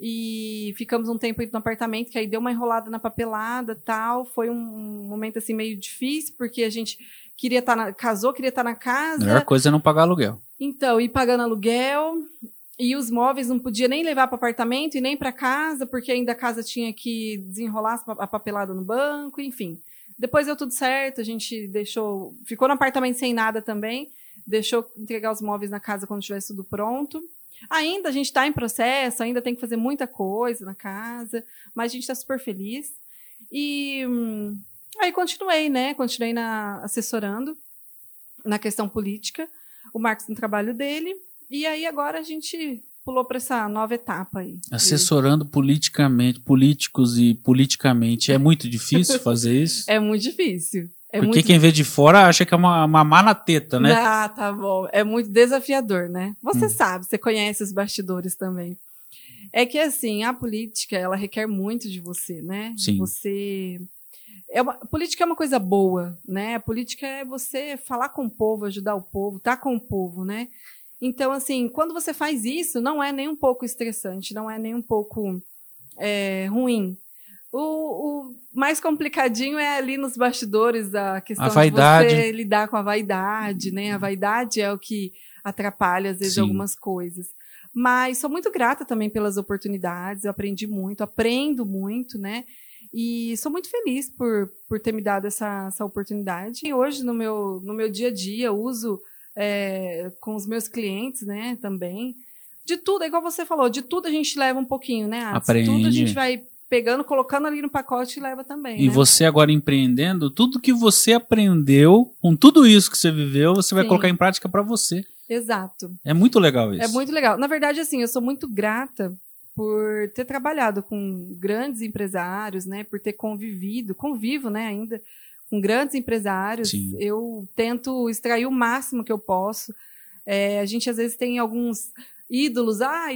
e ficamos um tempo aí no apartamento, que aí deu uma enrolada na papelada tal. Foi um momento assim meio difícil, porque a gente queria estar na. casou, queria estar na casa. Melhor coisa é não pagar aluguel. Então, ir pagando aluguel. E os móveis não podia nem levar para apartamento e nem para casa, porque ainda a casa tinha que desenrolar a papelada no banco, enfim. Depois deu tudo certo, a gente deixou. Ficou no apartamento sem nada também, deixou entregar os móveis na casa quando tivesse tudo pronto. Ainda a gente está em processo, ainda tem que fazer muita coisa na casa, mas a gente está super feliz. E hum, aí continuei, né? Continuei na, assessorando na questão política o Marcos no trabalho dele. E aí agora a gente pulou para essa nova etapa aí. Assessorando politicamente, políticos e politicamente. É muito difícil fazer isso? É muito difícil. É Porque muito... quem vê de fora acha que é uma, uma má na teta, né? Ah, tá bom. É muito desafiador, né? Você Hum. sabe, você conhece os bastidores também. É que assim, a política, ela requer muito de você, né? Sim. Você é uma... política é uma coisa boa, né? A política é você falar com o povo, ajudar o povo, estar com o povo, né? Então, assim, quando você faz isso, não é nem um pouco estressante, não é nem um pouco é, ruim. O, o mais complicadinho é ali nos bastidores da questão A vaidade. de você lidar com a vaidade, né? A vaidade é o que atrapalha, às vezes, Sim. algumas coisas. Mas sou muito grata também pelas oportunidades, eu aprendi muito, aprendo muito, né? E sou muito feliz por, por ter me dado essa, essa oportunidade. E hoje, no meu, no meu dia a dia, uso é, com os meus clientes, né, também. De tudo, é igual você falou, de tudo a gente leva um pouquinho, né? Aprende. Tudo a gente vai pegando, colocando ali no pacote e leva também. E né? você agora empreendendo, tudo que você aprendeu, com tudo isso que você viveu, você vai Sim. colocar em prática para você. Exato. É muito legal isso. É muito legal. Na verdade, assim, eu sou muito grata por ter trabalhado com grandes empresários, né? Por ter convivido, convivo, né? Ainda com grandes empresários. Sim. Eu tento extrair o máximo que eu posso. É, a gente às vezes tem alguns ídolos, ah,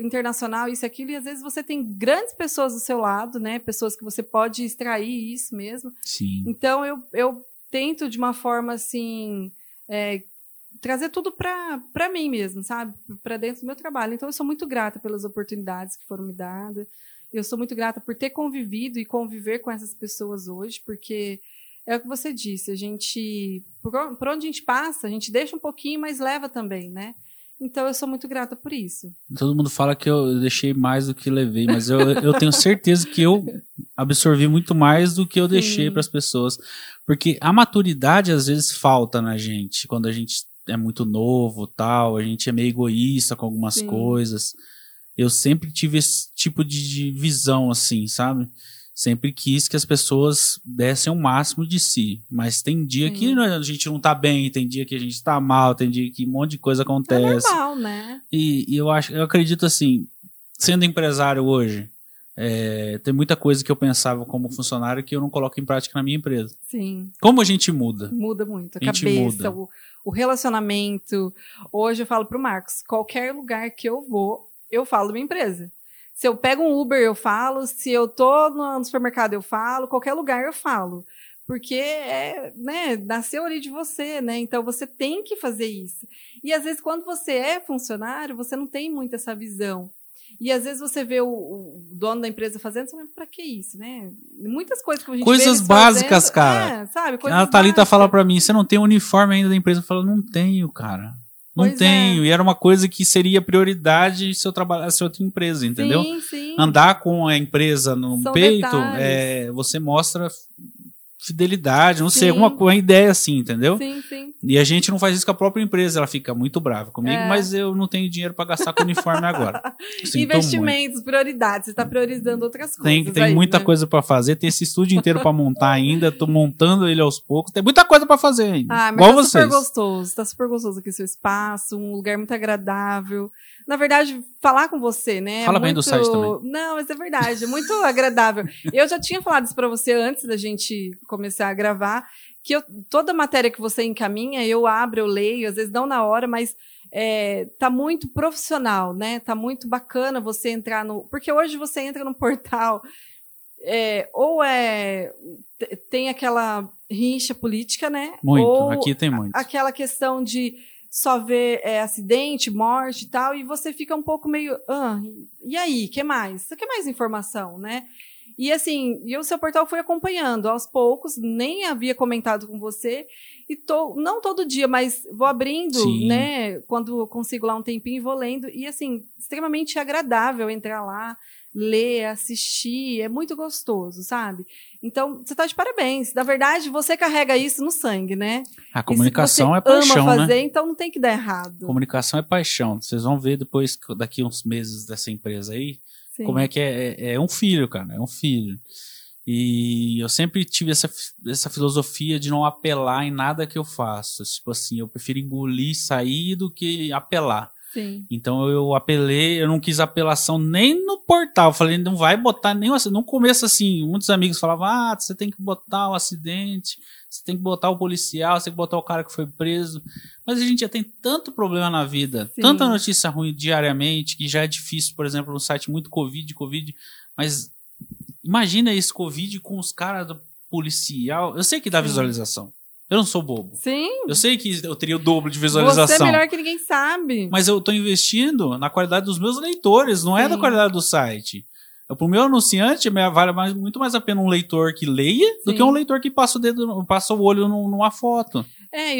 internacional, isso e aquilo, e às vezes você tem grandes pessoas do seu lado, né? Pessoas que você pode extrair isso mesmo. Sim. Então eu, eu tento de uma forma assim é, trazer tudo para mim mesmo, sabe? Para dentro do meu trabalho. Então eu sou muito grata pelas oportunidades que foram me dadas. Eu sou muito grata por ter convivido e conviver com essas pessoas hoje, porque é o que você disse, a gente por, on- por onde a gente passa, a gente deixa um pouquinho, mas leva também, né? Então eu sou muito grata por isso. Todo mundo fala que eu deixei mais do que levei, mas eu, eu tenho certeza que eu absorvi muito mais do que eu deixei para as pessoas. Porque a maturidade às vezes falta na gente, quando a gente é muito novo, tal, a gente é meio egoísta com algumas Sim. coisas. Eu sempre tive esse tipo de, de visão assim, sabe? Sempre quis que as pessoas dessem o máximo de si. Mas tem dia Sim. que a gente não tá bem, tem dia que a gente tá mal, tem dia que um monte de coisa É acontece. normal, né? E, e eu acho, eu acredito assim, sendo empresário hoje, é, tem muita coisa que eu pensava como funcionário que eu não coloco em prática na minha empresa. Sim. Como a gente muda? Muda muito. A, A cabeça, o, o relacionamento. Hoje eu falo pro Marcos: qualquer lugar que eu vou, eu falo da minha empresa. Se eu pego um Uber, eu falo. Se eu tô no, supermercado, eu falo. Qualquer lugar eu falo. Porque é, né, nasceu ali de você, né? Então você tem que fazer isso. E às vezes, quando você é funcionário, você não tem muito essa visão. E às vezes você vê o, o dono da empresa fazendo, você fala, pra que isso, né? Muitas coisas que a gente Coisas básicas, fazendo, cara. É, sabe? Coisas a Thalita básicas. fala pra mim, você não tem uniforme ainda da empresa? Eu falo, não tenho, cara. Não Pois é. tenho. E era uma coisa que seria prioridade se eu trabalhasse em outra empresa, entendeu? Sim, sim. Andar com a empresa no São peito, é, você mostra fidelidade, não sei, Sim. alguma coisa, uma ideia assim, entendeu? Sim, sim. E a gente não faz isso com a própria empresa, ela fica muito brava comigo, É. mas eu não tenho dinheiro pra gastar com uniforme agora. Investimentos, prioridades. Você está priorizando outras coisas. Tem, tem aí, muita né? coisa pra fazer, tem esse estúdio inteiro pra montar ainda, tô montando ele aos poucos, tem muita coisa pra fazer ainda. Ah, mas igual tá vocês. super gostoso. Tá super gostoso aqui o seu espaço, um lugar muito agradável. Na verdade, falar com você, né? é Fala bem do muito- site também. Não, mas é verdade, é muito agradável. Eu já tinha falado isso pra você antes da gente começar a gravar, que eu- toda matéria que você encaminha, eu abro, eu leio, às vezes não na hora, mas é, tá muito profissional, né? Tá muito bacana você entrar no. Porque hoje você entra num portal. é, ou é te- tem aquela rixa política, né? Muito, ou aqui tem muito. aquela questão de só ver é, acidente, morte e tal, e você fica um pouco meio. Ah, e aí, que mais? Você quer mais informação, né? E assim, e o seu portal foi acompanhando aos poucos, nem havia comentado com você, e tô, não todo dia, mas vou abrindo, Sim. né? Quando consigo lá um tempinho e vou lendo, e assim, extremamente agradável entrar lá, ler, assistir, é muito gostoso, sabe? Então, você tá de parabéns. Na verdade, você carrega isso no sangue, né? A comunicação é paixão, ama né? fazer, então não tem que dar errado. Comunicação é paixão. Vocês vão ver depois, daqui uns meses dessa empresa aí, Sim. como é que é, é. É um filho, cara. É um filho. E eu sempre tive essa, essa filosofia de não apelar em nada que eu faço. Tipo assim, eu prefiro engolir, sair do que apelar. Sim. Então eu apelei, eu não quis apelação nem no portal. Falei, não vai botar nem assim. No começo, assim, muitos amigos falavam: ah, você tem que botar o acidente, você tem que botar o policial, você tem que botar o cara que foi preso. Mas a gente já tem tanto problema na vida, Sim. tanta notícia ruim diariamente, que já é difícil, por exemplo, no site muito Covid, Covid. Mas imagina esse Covid com os caras do policial. Eu sei que dá Sim. visualização. Eu não sou bobo. Sim. Eu sei que eu teria o dobro de Você é visualização. melhor que ninguém sabe. Mas eu tô investindo na qualidade dos meus leitores, não é Sim. da qualidade do site. Para o meu anunciante, me- vale mais- muito mais a pena um leitor que leia do Sim. que um leitor que passa o dedo, passa o olho num- numa foto. É,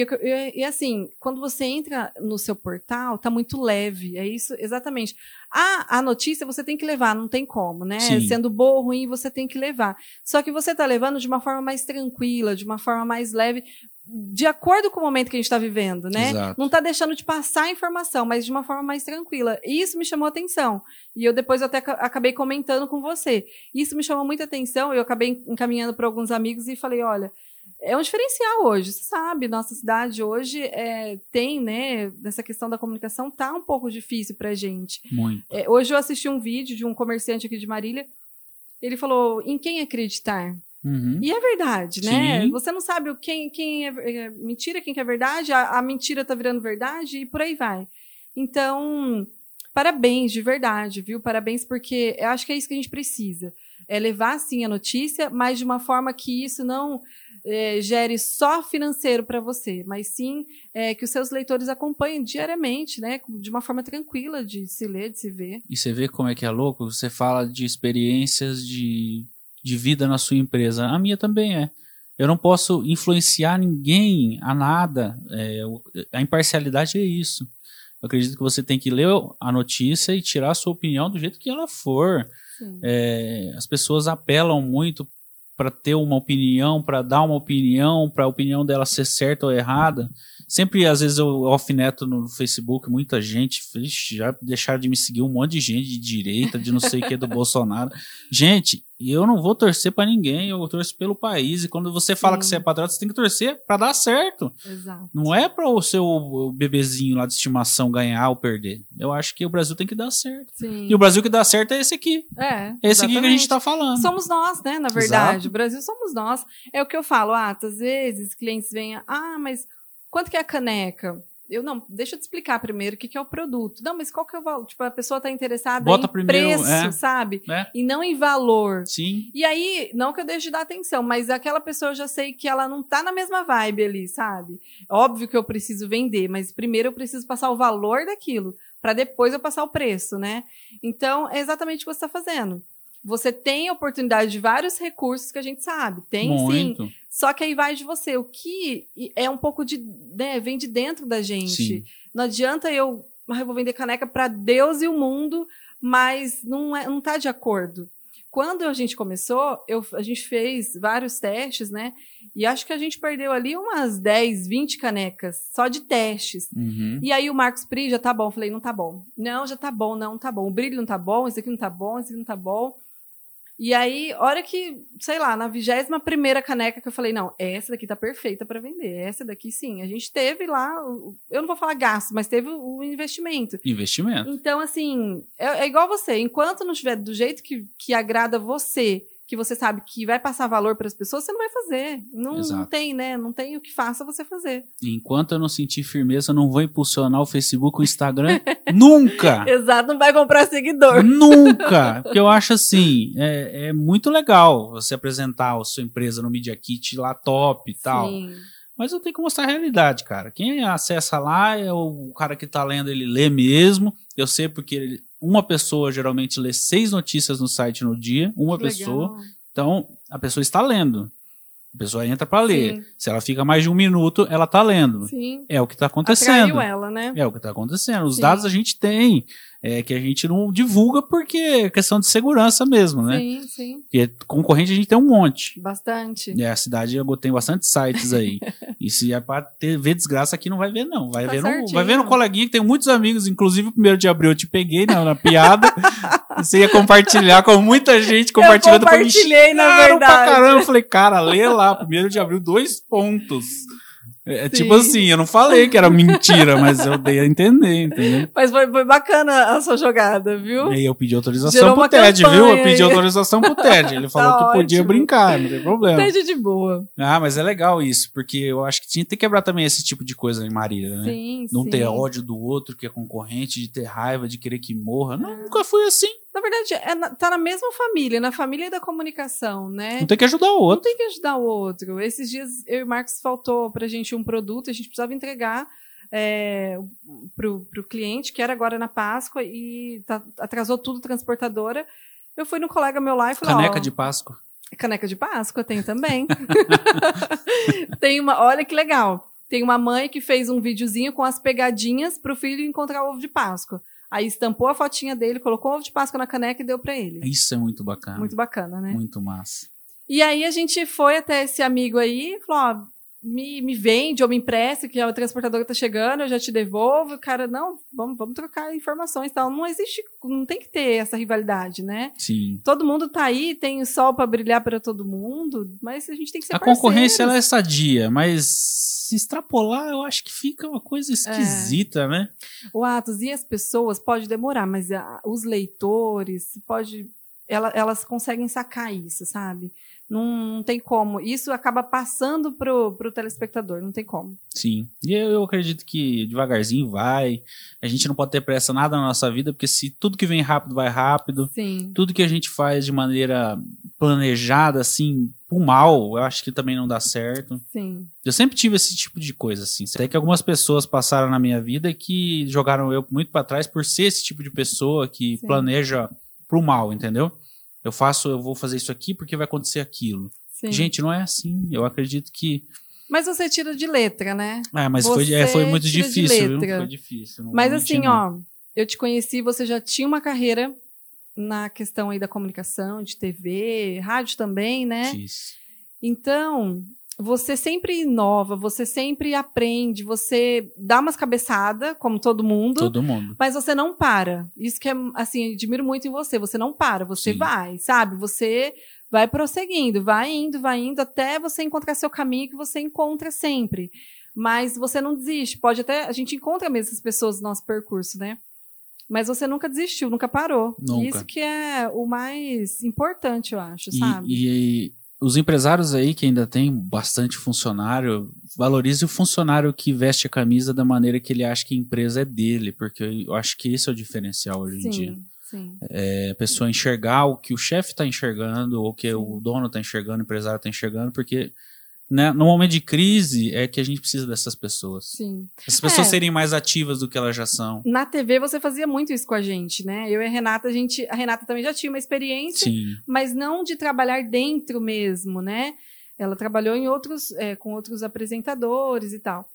e, assim, quando você entra no seu portal, tá muito leve. É isso, exatamente. A, a notícia você tem que levar, não tem como, né? Sim. Sendo boa ou ruim, você tem que levar. Só que você tá levando de uma forma mais tranquila, de uma forma mais leve, de acordo com o momento que a gente está vivendo, né? Exato. Não tá deixando de passar a informação, mas de uma forma mais tranquila. E isso me chamou a atenção. E eu depois até ca- acabei comentando com você. Isso me chamou muita atenção, eu acabei encaminhando para alguns amigos e falei, olha, é um diferencial hoje, você sabe, nossa cidade hoje é, tem, né, nessa questão da comunicação, tá um pouco difícil pra gente. Muito. É, hoje eu assisti um vídeo de um comerciante aqui de Marília, ele falou, em quem acreditar? Uhum. E é verdade, né? Sim. Você não sabe quem, quem é, é mentira, quem que é verdade, a, a mentira tá virando verdade e por aí vai. Então, parabéns, de verdade, viu? Parabéns, porque eu acho que é isso que a gente precisa. É levar, sim, a notícia, mas de uma forma que isso não é, gere só financeiro para você, mas sim é, que os seus leitores acompanhem diariamente, né? De uma forma tranquila de se ler, de se ver. E você vê como é que é louco? Você fala de experiências de, de vida na sua empresa. A minha também é. Eu não posso influenciar ninguém a nada. É, a imparcialidade é isso. Eu acredito que você tem que ler a notícia e tirar a sua opinião do jeito que ela for. É, as pessoas apelam muito para ter uma opinião, para dar uma opinião, para a opinião dela ser certa ou errada. Sempre, às vezes, eu alfineto no Facebook, muita gente, já deixaram de me seguir um monte de gente de direita, de não sei o que, do Bolsonaro. Gente, eu não vou torcer para ninguém, eu torço pelo país. E quando você fala Sim. que você é patriota, você tem que torcer para dar certo. Exato. Não é para o seu bebezinho lá de estimação ganhar ou perder. Eu acho que o Brasil tem que dar certo. Sim. E o Brasil que dá certo é esse aqui. É, Esse aqui que a gente tá falando. Somos nós, né? Na verdade. Exato. O Brasil somos nós. É o que eu falo. Ah, às vezes clientes vêm. Ah, mas quanto que é a caneca? Eu não, deixa eu te explicar primeiro o que, que é o produto. Não, mas qual que é o valor? Tipo, a pessoa tá interessada Bota em primeiro, preço, é. sabe? né? E não em valor. Sim. E aí, não que eu deixe de dar atenção, mas aquela pessoa eu já sei que ela não tá na mesma vibe ali, sabe? Óbvio que eu preciso vender, mas primeiro eu preciso passar o valor daquilo, para depois eu passar o preço, né? Então, é exatamente o que você está fazendo. Você tem oportunidade de vários recursos que a gente sabe. Tem sim. Muito. Só que aí vai de você. O que é um pouco de. Né, vem de dentro da gente. Sim. Não adianta eu. "Ah, eu vou vender caneca para Deus e o mundo, mas não, é, não tá de acordo. Quando a gente começou, eu, a gente fez vários testes, né? E acho que a gente perdeu ali umas 10, 20 canecas só de testes. Uhum. E aí o Marcos Pri já tá bom. Falei, não tá bom. Não, já tá bom, não tá bom. O brilho não tá bom, esse aqui não tá bom, esse aqui não tá bom. E aí, hora que, sei lá, na vigésima primeira caneca que eu falei, não, essa daqui tá perfeita para vender. Essa daqui sim. A gente teve lá, eu não vou falar gasto, mas teve o o investimento. Investimento. Então, assim, é, é igual você. Enquanto não estiver do jeito que, que agrada você, que você sabe que vai passar valor para as pessoas, você não vai fazer. Não, não tem, né? Não tem o que faça você fazer. Enquanto eu não sentir firmeza, eu não vou impulsionar o Facebook, o Instagram. Nunca! Exato, não vai comprar seguidor. Nunca! Porque eu acho assim, é, é muito legal você apresentar a sua empresa no Media Kit lá top e tal. Sim. Mas eu tenho que mostrar a realidade, cara. Quem acessa lá é o cara que tá lendo, ele lê mesmo. Eu sei porque uma pessoa geralmente lê seis notícias no site no dia, uma pessoa. Então, a pessoa está lendo. A pessoa entra para ler. Sim. Se ela fica mais de um minuto, ela tá lendo. Sim. É o que tá acontecendo. Atraiu ela, né? É o que tá acontecendo. Os Sim. dados a gente tem. É que a gente não divulga porque é questão de segurança mesmo, né? Sim, sim. Porque concorrente a gente tem um monte. Bastante. E a cidade eu tem bastante sites aí. e se é pra ter, ver desgraça aqui, não vai ver, não. Vai, Tá ver, no, vai ver no coleguinha que tem muitos amigos, inclusive o primeiro de abril eu te peguei na, na piada. Você ia compartilhar com muita gente compartilhando pra me compartilhei, na xingaram verdade. Pra caramba. Eu falei, cara, lê lá, primeiro de abril, dois pontos. É Sim. tipo assim, eu não falei que era mentira, mas eu dei a entender, entendeu? Mas foi, foi bacana a sua jogada, viu? E aí eu pedi autorização pro Ted, campanha viu? Eu pedi autorização pro Ted. Ele falou Tá que podia ótimo. brincar, não tem problema. Esteja de boa. Ah, mas é legal isso, porque eu acho que tinha que quebrar também esse tipo de coisa em Marília, né? Sim, Não sim. ter ódio do outro que é concorrente, de ter raiva, de querer que morra. Não, nunca fui assim. Na verdade, é na- tá na mesma família, na família da comunicação, né? Não tem que ajudar o Não outro. tem que ajudar o outro. Esses dias, eu e o Marcos faltou pra gente um produto, a gente precisava entregar é, pro, pro cliente, que era agora na Páscoa, e tá- atrasou tudo, transportadora. Eu fui no colega meu lá e falei, Caneca ó, de Páscoa. Caneca de Páscoa tem também. tem uma, olha que legal. Tem uma mãe que fez um videozinho com as pegadinhas pro filho encontrar o ovo de Páscoa. Aí estampou a fotinha dele, colocou o ovo de Páscoa na caneca e deu pra ele. Isso é muito bacana. Muito bacana, né? Muito massa. E aí a gente foi até esse amigo aí e falou: ó, me, me vende ou me empresta, que o transportador tá chegando, eu já te devolvo. O cara, não, vamos, vamos trocar informações e tal. Não existe, não tem que ter essa rivalidade, né? Sim. Todo mundo tá aí, tem o sol para brilhar para todo mundo, mas a gente tem que ser A concorrência ela parceiros. é sadia, mas se extrapolar, eu acho que fica uma coisa esquisita, né? O Atos e as pessoas pode demorar, mas a- os leitores pode ela- elas conseguem sacar isso, sabe? Não, não tem como. Isso acaba passando pro, pro telespectador, não tem como. Sim. E eu, eu acredito que devagarzinho vai. A gente não pode ter pressa nada na nossa vida, porque se tudo que vem rápido vai rápido, Sim. tudo que a gente faz de maneira planejada, assim, por mal, eu acho que também não dá certo. Sim. Eu sempre tive esse tipo de coisa, assim. Até que algumas pessoas passaram na minha vida que jogaram eu muito pra trás por ser esse tipo de pessoa que Sim. planeja pro mal, entendeu? Eu faço, eu vou fazer isso aqui porque vai acontecer aquilo. Sim. Gente, não é assim. Eu acredito que. Mas você tira de letra, né? Ah, mas foi, é, foi muito difícil. Foi difícil. não Mas vou assim, não. ó, eu te conheci, você já tinha uma carreira na questão aí da comunicação, de TV, rádio também, né? Difícil. Então, você sempre inova, você sempre aprende, você dá umas cabeçadas, como todo mundo, Todo mundo. mas você não para. Isso que é, assim, admiro muito em você. Você não para, você Sim. vai, sabe? Você vai prosseguindo, vai indo, vai indo, até você encontrar seu caminho que você encontra sempre. Mas você não desiste. Pode até. A gente encontra mesmo essas pessoas no nosso percurso, né? Mas você nunca desistiu, nunca parou. Nunca. Isso que é o mais importante, eu acho, E, sabe? e os empresários aí que ainda tem bastante funcionário, valorize o funcionário que veste a camisa da maneira que ele acha que a empresa é dele, porque eu acho que esse é o diferencial hoje em dia. sim, sim. É a pessoa enxergar o que o chefe está enxergando, ou o que Sim. o dono está enxergando, o empresário está enxergando, porque né, no momento de crise é que a gente precisa dessas pessoas. Sim. Essas pessoas É. serem mais ativas do que elas já são. Na TV você fazia muito isso com a gente, né? Eu e a Renata, a gente, a Renata também já tinha uma experiência, Sim, mas não de trabalhar dentro mesmo, né? Ela trabalhou em outros, é, com outros apresentadores e tal.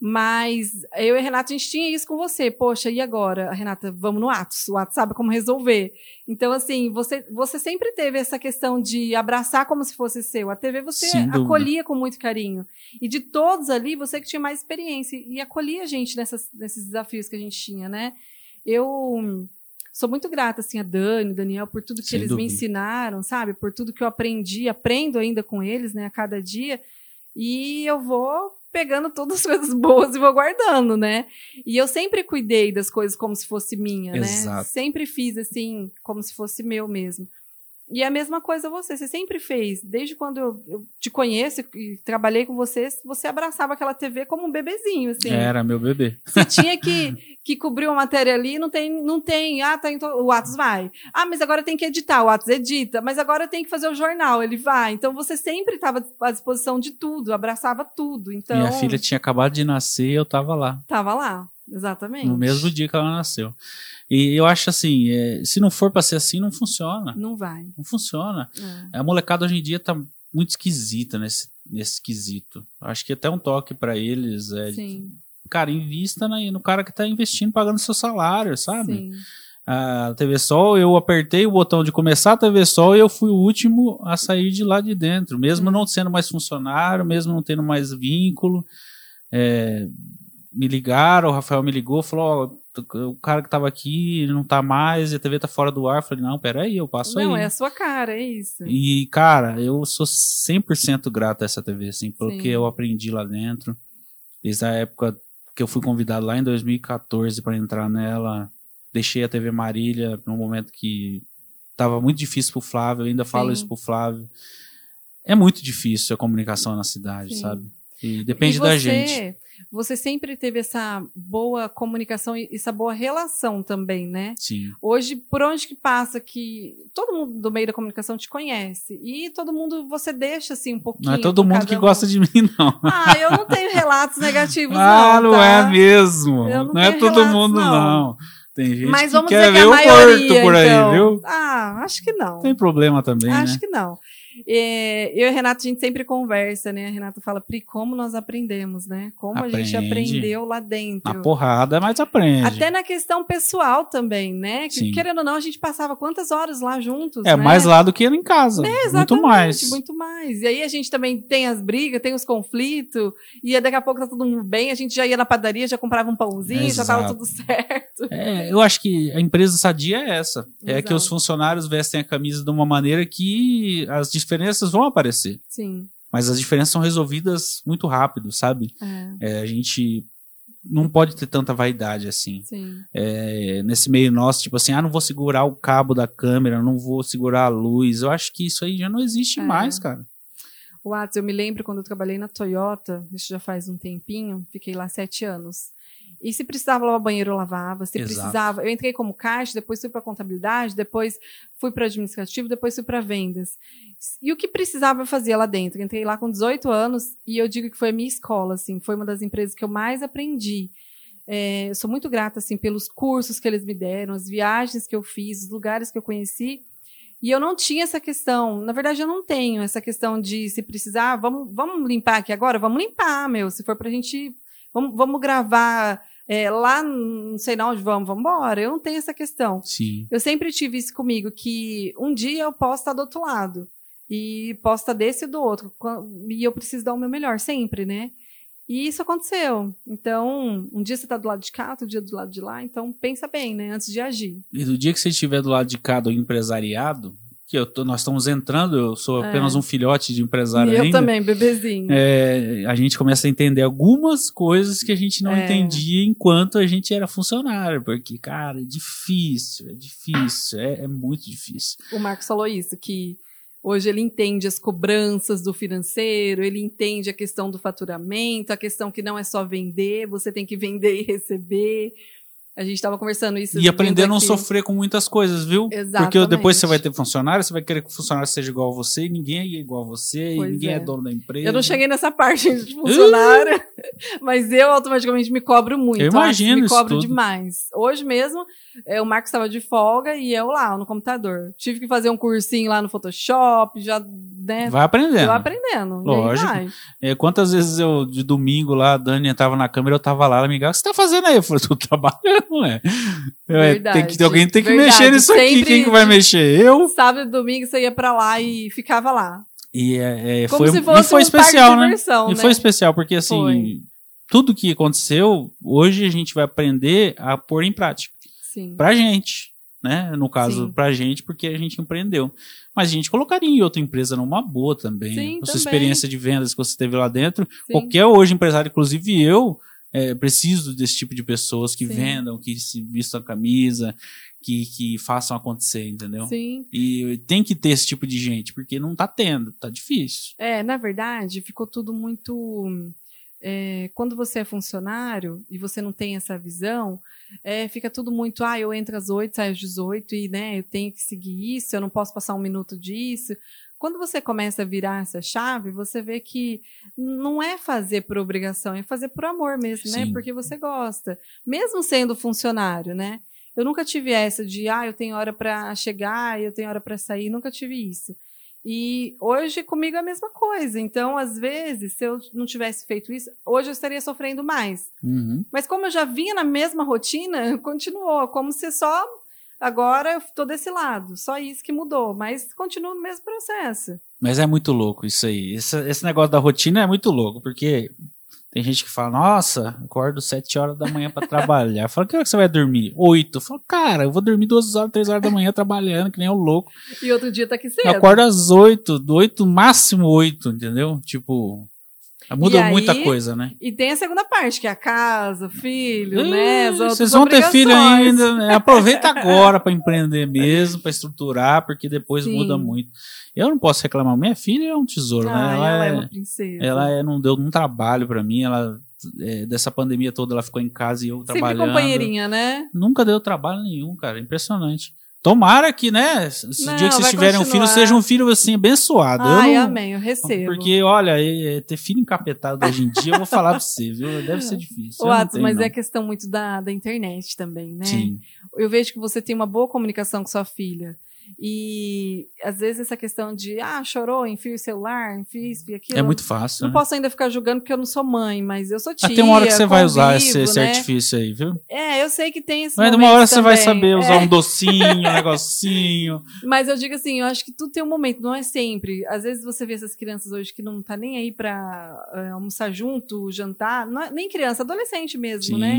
Mas eu e a Renata, a gente tinha isso com você. Poxa, e agora? A Renata, vamos no Atos. O Atos sabe como resolver. Então, assim, você, você sempre teve essa questão de abraçar como se fosse seu. A TV você acolhia com muito carinho. E de todos ali, você que tinha mais experiência. E acolhia a gente nessas, nesses desafios que a gente tinha, né? Eu sou muito grata, assim, a Dani, Daniel, por tudo que Sem eles me dúvida. ensinaram, sabe? Por tudo que eu aprendi, aprendo ainda com eles, né, a cada dia. E eu vou pegando todas as coisas boas e vou guardando, né? E eu sempre cuidei das coisas como se fosse minha, né? Exato. Sempre fiz assim, como se fosse meu mesmo. E a mesma coisa você, você sempre fez. Desde quando eu, eu te conheço e trabalhei com você, você abraçava aquela TV como um bebezinho, assim. era meu bebê. Se tinha que, que cobrir uma matéria ali, não tem, não tem. Ah, tá, então o Atos vai. Ah, mas agora tem que editar, o Atos edita. Mas agora tem que fazer o jornal, ele vai. Então você sempre estava à disposição de tudo, abraçava tudo. Então, Minha filha tinha acabado de nascer e eu tava lá. tava lá, exatamente. No mesmo dia que ela nasceu. E eu acho assim, é, se não for pra ser assim, não funciona. Não vai. Não funciona. É. A molecada hoje em dia tá muito esquisita nesse, nesse quesito. Acho que até um toque pra eles é, Sim, cara, invista na- no cara que tá investindo, pagando seu salário, sabe? sim. A TV Sol, eu apertei o botão de começar a TV Sol e eu fui o último a sair de lá de dentro, mesmo Hum. não sendo mais funcionário, mesmo não tendo mais vínculo. É, me ligaram, o Rafael me ligou, falou: ó, o cara que tava aqui não tá mais, a TV tá fora do ar. Eu falei: não, peraí, eu passo Não, aí. é a sua cara, é isso. E, cara, eu sou 100% grato a essa TV, assim, pelo Sim. que eu aprendi lá dentro. Desde a época que eu fui convidado lá em 2014 para entrar nela, deixei a TV Marília num momento que estava muito difícil pro Flávio, eu ainda falo Sim. isso pro Flávio. É muito difícil a comunicação na cidade, Sim. sabe? E depende E da você- gente. Você sempre teve essa boa comunicação e essa boa relação também, né? Sim. Hoje, por onde que passa que todo mundo do meio da comunicação te conhece e todo mundo você deixa assim um pouquinho. Não é todo mundo que um. gosta de mim, não. Ah, eu não tenho relatos negativos ah, não, não tá? é mesmo. Não Não, é todo relatos, mundo, não. não. Tem gente Mas que quer que ver a o maioria, morto por aí, então. viu? Ah, acho que não. Tem problema também, Acho né? que não. É, eu e a Renata, a gente sempre conversa, né? A Renata fala, Pri, como nós aprendemos, né? Como a gente Aprende. aprendeu lá dentro. Na porrada, mas aprende. Até na questão pessoal também, né? Que, querendo ou não, a gente passava quantas horas lá juntos, É né? mais lá do que em casa. muito Exatamente, mais. Muito mais. E aí a gente também tem as brigas, tem os conflitos, e daqui a pouco tá todo mundo bem, a gente já ia na padaria, já comprava um pãozinho, já tava Exato. tudo certo. É, eu acho que a empresa sadia é essa. É Exato. que os funcionários vestem a camisa de uma maneira que as diferenças vão aparecer. Sim. Mas as diferenças são resolvidas muito rápido, sabe? É, É, a gente não pode ter tanta vaidade assim. sim. É, nesse meio nosso, tipo assim, ah, não vou segurar o cabo da câmera, não vou segurar a luz. Eu acho que isso aí já não existe É. mais, cara. O Atos, eu me lembro quando eu trabalhei na Toyota, isso já faz um tempinho, fiquei lá sete anos. E se precisava lavar banheiro, eu lavava. Se Exato. precisava, eu entrei como caixa, depois fui para contabilidade, depois fui para administrativo, depois fui para vendas. E o que precisava eu fazia lá dentro. Entrei lá com 18 anos e eu digo que foi a minha escola, assim, foi uma das empresas que eu mais aprendi. É, eu sou muito grata assim pelos cursos que eles me deram, as viagens que eu fiz, os lugares que eu conheci. E eu não tinha essa questão. Na verdade, eu não tenho essa questão de se precisar, vamos, vamos limpar aqui agora? Vamos limpar, meu. Se for pra gente. Vamos, vamos gravar é, lá, não sei na onde vamos, vamos embora. Eu não tenho essa questão. Sim. Eu sempre tive isso comigo, que um dia eu posso estar do outro lado. E posso estar desse e do outro. E eu preciso dar o meu melhor, sempre, né? E isso aconteceu. Então, um dia você está do lado de cá, outro dia do lado de lá. Então, pensa bem, né? Antes de agir. E do dia que você estiver do lado de cá do empresariado, que eu tô- nós estamos entrando, eu sou apenas um filhote de empresário É. eu ainda. também, bebezinho. é, a gente começa a entender algumas coisas que a gente não É. entendia enquanto a gente era funcionário, porque, cara, é difícil, é difícil, é, é muito difícil. O Marcos falou isso, que hoje ele entende as cobranças do financeiro, ele entende a questão do faturamento, a questão que não é só vender, você tem que vender e receber. A gente estava conversando isso. E aprender a não aqui. sofrer com muitas coisas, viu? Exatamente. Porque depois você vai ter funcionário, você vai querer que o funcionário seja igual a você, e ninguém é igual a você, Pois e ninguém é. é. dono da empresa. Eu não cheguei nessa parte de funcionário, mas eu automaticamente me cobro muito. Eu imagino Me isso cobro tudo. demais. Hoje mesmo, é, o Marcos estava de folga e eu lá no computador. Tive que fazer um cursinho lá no Photoshop, já, né? Vai aprendendo. Tô aprendendo. Lógico. vai. É, quantas vezes eu, de domingo lá, a Dani entrava na câmera, eu tava lá, ela me ligava, o que você tá fazendo aí? Eu falei, tô trabalhando, né? É, tem que, Verdade. alguém tem que Verdade. mexer nisso aqui, Sempre quem que vai mexer? Eu? Sábado e domingo você ia pra lá e ficava lá. E é, é, Como foi, se e fosse foi um especial, né? diversão, E né? foi especial, porque assim, Foi. tudo que aconteceu, hoje a gente vai aprender a pôr em prática. Sim. Pra gente, né? No caso, Sim. pra gente, porque a gente empreendeu. Mas a gente colocaria em outra empresa numa boa também. Sim, a sua experiência de vendas que você teve lá dentro. Sim. Qualquer hoje empresário, inclusive eu, é, preciso desse tipo de pessoas que Sim. vendam, que se vistam a camisa, que, que façam acontecer, entendeu? Sim. E tem que ter esse tipo de gente, porque não tá tendo, tá difícil. É, na verdade, ficou tudo muito. é, quando você é funcionário e você não tem essa visão, é, fica tudo muito. Ah, eu entro às 8, saio às 18 e né, eu tenho que seguir isso, eu não posso passar um minuto disso. Quando você começa a virar essa chave, você vê que não é fazer por obrigação, é fazer por amor mesmo, né? Sim. Porque você gosta. Mesmo sendo funcionário, né? Eu nunca tive essa de, ah, eu tenho hora para chegar, eu tenho hora para sair, nunca tive isso. E hoje comigo é a mesma coisa. Então, às vezes, se eu não tivesse feito isso, hoje eu estaria sofrendo mais. Uhum. Mas como eu já vinha na mesma rotina, continuou. Como se só agora eu tô desse lado. Só isso que mudou. Mas continua no mesmo processo. Mas é muito louco isso aí. Esse, esse negócio da rotina é muito louco, porque tem gente que fala, nossa, acordo sete horas da manhã pra trabalhar. Eu falo, que hora que você vai dormir? Oito. Eu falo, cara, eu vou dormir duas horas, três horas da manhã trabalhando, que nem um louco. E outro dia tá aqui cedo. Eu acordo às oito, do oito, máximo oito, entendeu? Tipo, Muda E muita aí- coisa, né? E tem a segunda parte, que é a casa, o filho, né? Vocês vão ter filho ainda. né? Aproveita agora para empreender mesmo, para estruturar, porque depois Sim. muda muito. Eu não posso reclamar. Minha filha é um tesouro, né? Ai, Ela, ela é é, uma princesa. ela é- não deu um trabalho para mim. Ela é, dessa pandemia toda ela ficou em casa e eu Sempre trabalhando. companheirinha, né? Nunca deu trabalho nenhum, cara. Impressionante. Tomara que, né? Se o Não, dia que vocês tiverem um filho, seja um filho assim, abençoado. Eu Ai, não- amém, eu recebo. Porque, olha, é- é ter filho encapetado hoje em dia, eu vou falar pra você, viu? Deve ser difícil. Eu não Atos, tenho, mas não. é questão muito da, da internet também, né? Sim. Eu vejo que você tem uma boa comunicação com sua filha. E às vezes essa questão de, ah, chorou, enfia o celular, enfia isso, enfia aquilo. É muito fácil. Não né? posso ainda ficar julgando porque eu não sou mãe, mas eu sou tia. Ah, tem uma hora que você vai usar esse, convivo, esse né? artifício aí, viu? É, eu sei que tem esse Mas uma hora você vai saber usar É, um docinho, um negocinho. Mas eu digo assim, eu acho que tudo tem um momento, não é sempre. Às vezes você vê essas crianças hoje que não tá nem aí pra eh, almoçar junto, jantar, não é- nem criança, adolescente mesmo, né?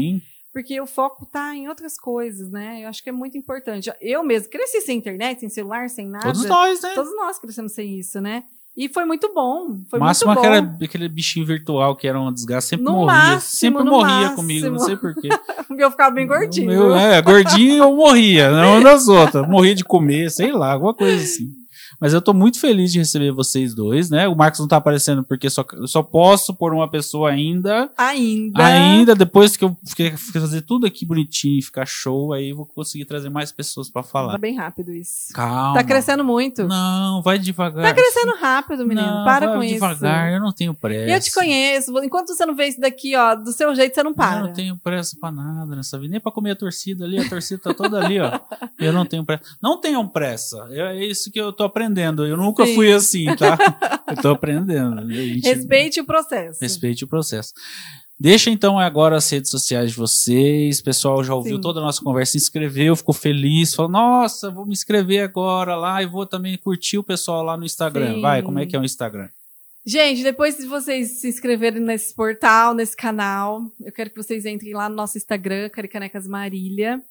Porque o foco tá em outras coisas, né? Eu acho que é muito importante. Eu mesmo cresci sem internet, sem celular, sem nada. Todos nós, né? Todos nós crescemos sem isso, né? E foi muito bom. Foi máximo muito bom. aquela, aquele bichinho virtual que era uma desgraça, sempre No morria. máximo, sempre morria máximo. comigo, não sei porquê. Eu ficava bem gordinho. Eu, é, gordinho eu morria, não uma das outras. Morria de comer, sei lá, alguma coisa assim. Mas eu tô muito feliz de receber vocês dois, né? O Marcos não tá aparecendo porque só, eu só posso pôr uma pessoa ainda. Ainda. Ainda, depois que eu fiquei- fazer tudo aqui bonitinho e ficar show, aí eu vou conseguir trazer mais pessoas pra Tá falar. bem rápido isso. Calma. Tá crescendo muito. Não, vai devagar. Tá crescendo rápido, menino. Não, para vai com devagar, isso. eu não tenho pressa. Eu te conheço. Enquanto você não vê isso daqui, ó, do seu jeito, você não Eu para. não tenho pressa pra nada nessa vida, nem pra comer a torcida ali, a torcida tá toda ali, ó. Eu não tenho pressa. Não tenham pressa. É isso que eu tô aprendendo. Eu nunca Sim. fui assim, tá? Eu tô aprendendo. A gente- Respeite o processo. Respeite o processo. Deixa então agora as redes sociais de vocês. Pessoal, já ouviu Sim. toda a nossa conversa, se inscreveu, ficou feliz, falou: Nossa, vou me inscrever agora lá e vou também curtir o pessoal lá no Instagram. Sim. Vai, como é que é o Instagram? Gente, depois de vocês se inscreverem nesse portal, nesse canal, eu quero que vocês entrem lá no nosso Instagram, Caricanecas Marília.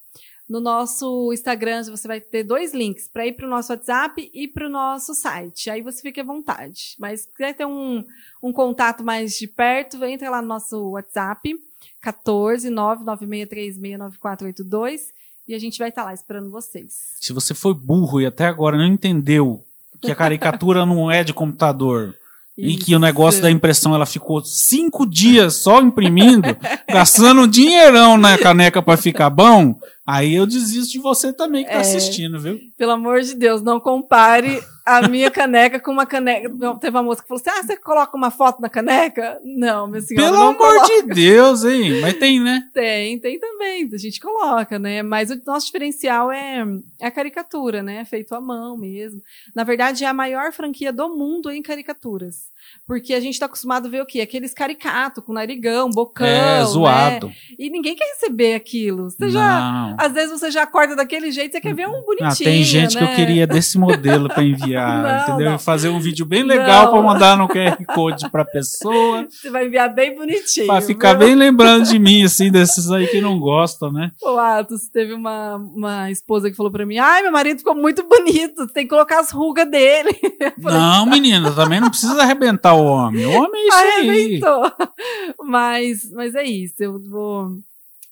No nosso Instagram, você vai ter dois links para ir para o nosso WhatsApp e para o nosso site. Aí você fica à vontade. Mas se quiser ter um, um contato mais de perto, entra lá no nosso WhatsApp, 14 996369482 e a gente vai estar lá esperando vocês. Se você foi burro e até agora não entendeu que a caricatura não é de computador e que o negócio da impressão ela ficou cinco dias só imprimindo, gastando um dinheirão na caneca para ficar bom, aí eu desisto de você também que tá É. assistindo, viu? Pelo amor de Deus, não compare a minha caneca com uma caneca. Teve uma moça que falou assim: ah, você coloca uma foto na caneca? Não, minha senhora, Pelo amor coloca. de Deus, hein? Mas tem, né? Tem, tem também, a gente coloca, né? Mas o nosso diferencial é é a caricatura, né? Feito à mão mesmo. Na verdade, é a maior franquia do mundo em caricaturas. Porque a gente está acostumado a ver o quê? Aqueles caricatos com narigão, bocão. é, né? zoado. E ninguém quer receber aquilo. Você já. Não. Às vezes você já acorda daquele jeito, você quer ver um bonitinho. Ah, tem gente que eu né? queria desse modelo para enviar, Não, entendeu? não. Fazer um vídeo bem legal para mandar no QR Code para pessoa. Você vai enviar bem bonitinho. Pra ficar bem lembrando de mim, assim, desses aí que não gostam, né? Ô, Atos, teve uma, uma esposa que falou pra mim: ai, meu marido ficou muito bonito, tem que colocar as rugas dele. Não, menina, também não precisa arrebentar o homem. O homem é isso aí. Arrebentou. Mas, mas é isso, eu vou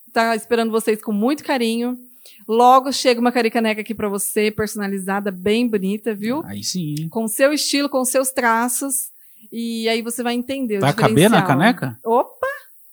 estar esperando vocês com muito carinho. Logo chega uma caricaneca aqui pra você, personalizada, bem bonita, viu? Aí sim. Com seu estilo, com seus traços. E aí você vai entender Vai caber na caneca? Opa!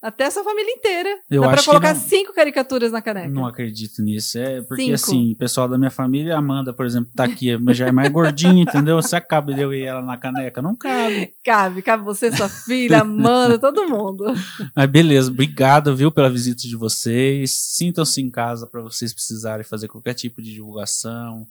Até a sua família inteira. Eu Dá pra colocar não. cinco caricaturas na caneca. Não acredito nisso. É porque, Cinco. assim, o pessoal da minha família, Amanda, por exemplo, tá aqui, mas já é mais gordinha, entendeu? Se cabe eu e ela na caneca, não cabe. Cabe, cabe você, sua filha, Amanda, todo mundo. Mas beleza, obrigado, viu, pela visita de vocês. Sintam-se em casa para vocês precisarem fazer qualquer tipo de divulgação.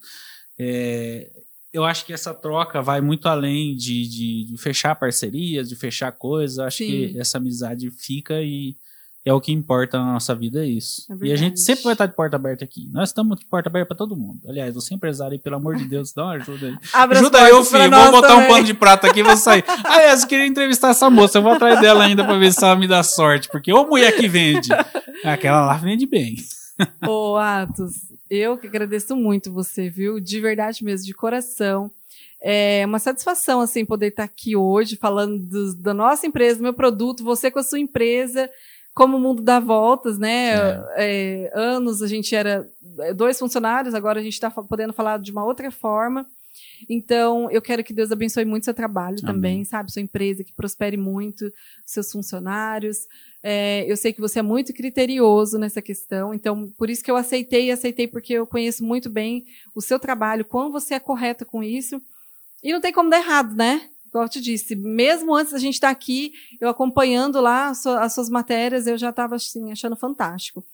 É, eu acho que essa troca vai muito além de, de- de fechar parcerias, de fechar coisas. Acho Sim. que essa amizade fica e é o que importa na nossa vida, é isso. É e a gente sempre vai estar de porta aberta aqui. Nós estamos de porta aberta para todo mundo. Aliás, você empresário aí, pelo amor de Deus, dá uma ajuda aí. Abre as Ajuda eu, filho. Vou botar um também. pano de prata aqui e vou sair. Aliás, eu queria entrevistar essa moça. Eu vou atrás dela ainda pra ver se ela me dá sorte. Porque ô mulher que vende. Aquela lá vende bem. Ô, Atos, eu que agradeço muito você, viu? De verdade mesmo, de coração. É uma satisfação, assim, poder estar aqui hoje falando do, da nossa empresa, do meu produto, você com a sua empresa, como o mundo dá voltas, né? É. É, anos a gente era dois funcionários, agora a gente está podendo falar de uma outra forma. Então, eu quero que Deus abençoe muito seu trabalho Amém. também, sabe? Sua empresa, que prospere muito, seus funcionários. É, eu sei que você é muito criterioso nessa questão, então, por isso que eu aceitei, e aceitei porque eu conheço muito bem o seu trabalho, quão você é correto com isso. E não tem como dar errado, né? Igual eu te disse, mesmo antes da gente estar aqui, eu acompanhando lá as suas matérias, eu já estava assim, achando fantástico.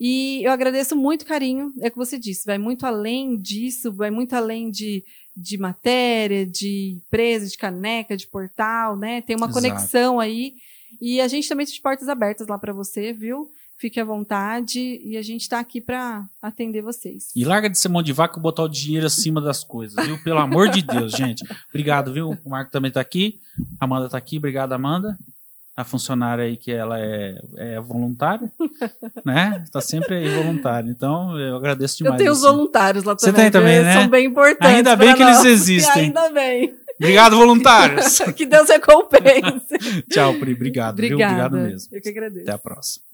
E eu agradeço muito carinho, é o que você disse, vai muito além disso, vai muito além de de matéria, de empresa, de caneca, de portal, né? Tem uma Exato. conexão aí. E a gente também tem portas abertas lá para você, viu? Fique à vontade e a gente está aqui para atender vocês. E larga de ser mão de vaca e botar o dinheiro acima das coisas, viu? Pelo amor de Deus, gente. Obrigado, viu? O Marco também está aqui. A Amanda está aqui. Obrigado, Amanda a funcionária aí que ela é, é voluntária, né? Está sempre aí voluntária. Então, eu agradeço demais. Eu tenho os voluntários lá também. Você tem também, né? São bem importantes. Ainda bem que nós. eles existem. ainda bem. Obrigado, voluntários. que Deus recompense. Tchau, Pri. Obrigado. Obrigada. Viu? Obrigado mesmo. Eu que agradeço. Até a próxima.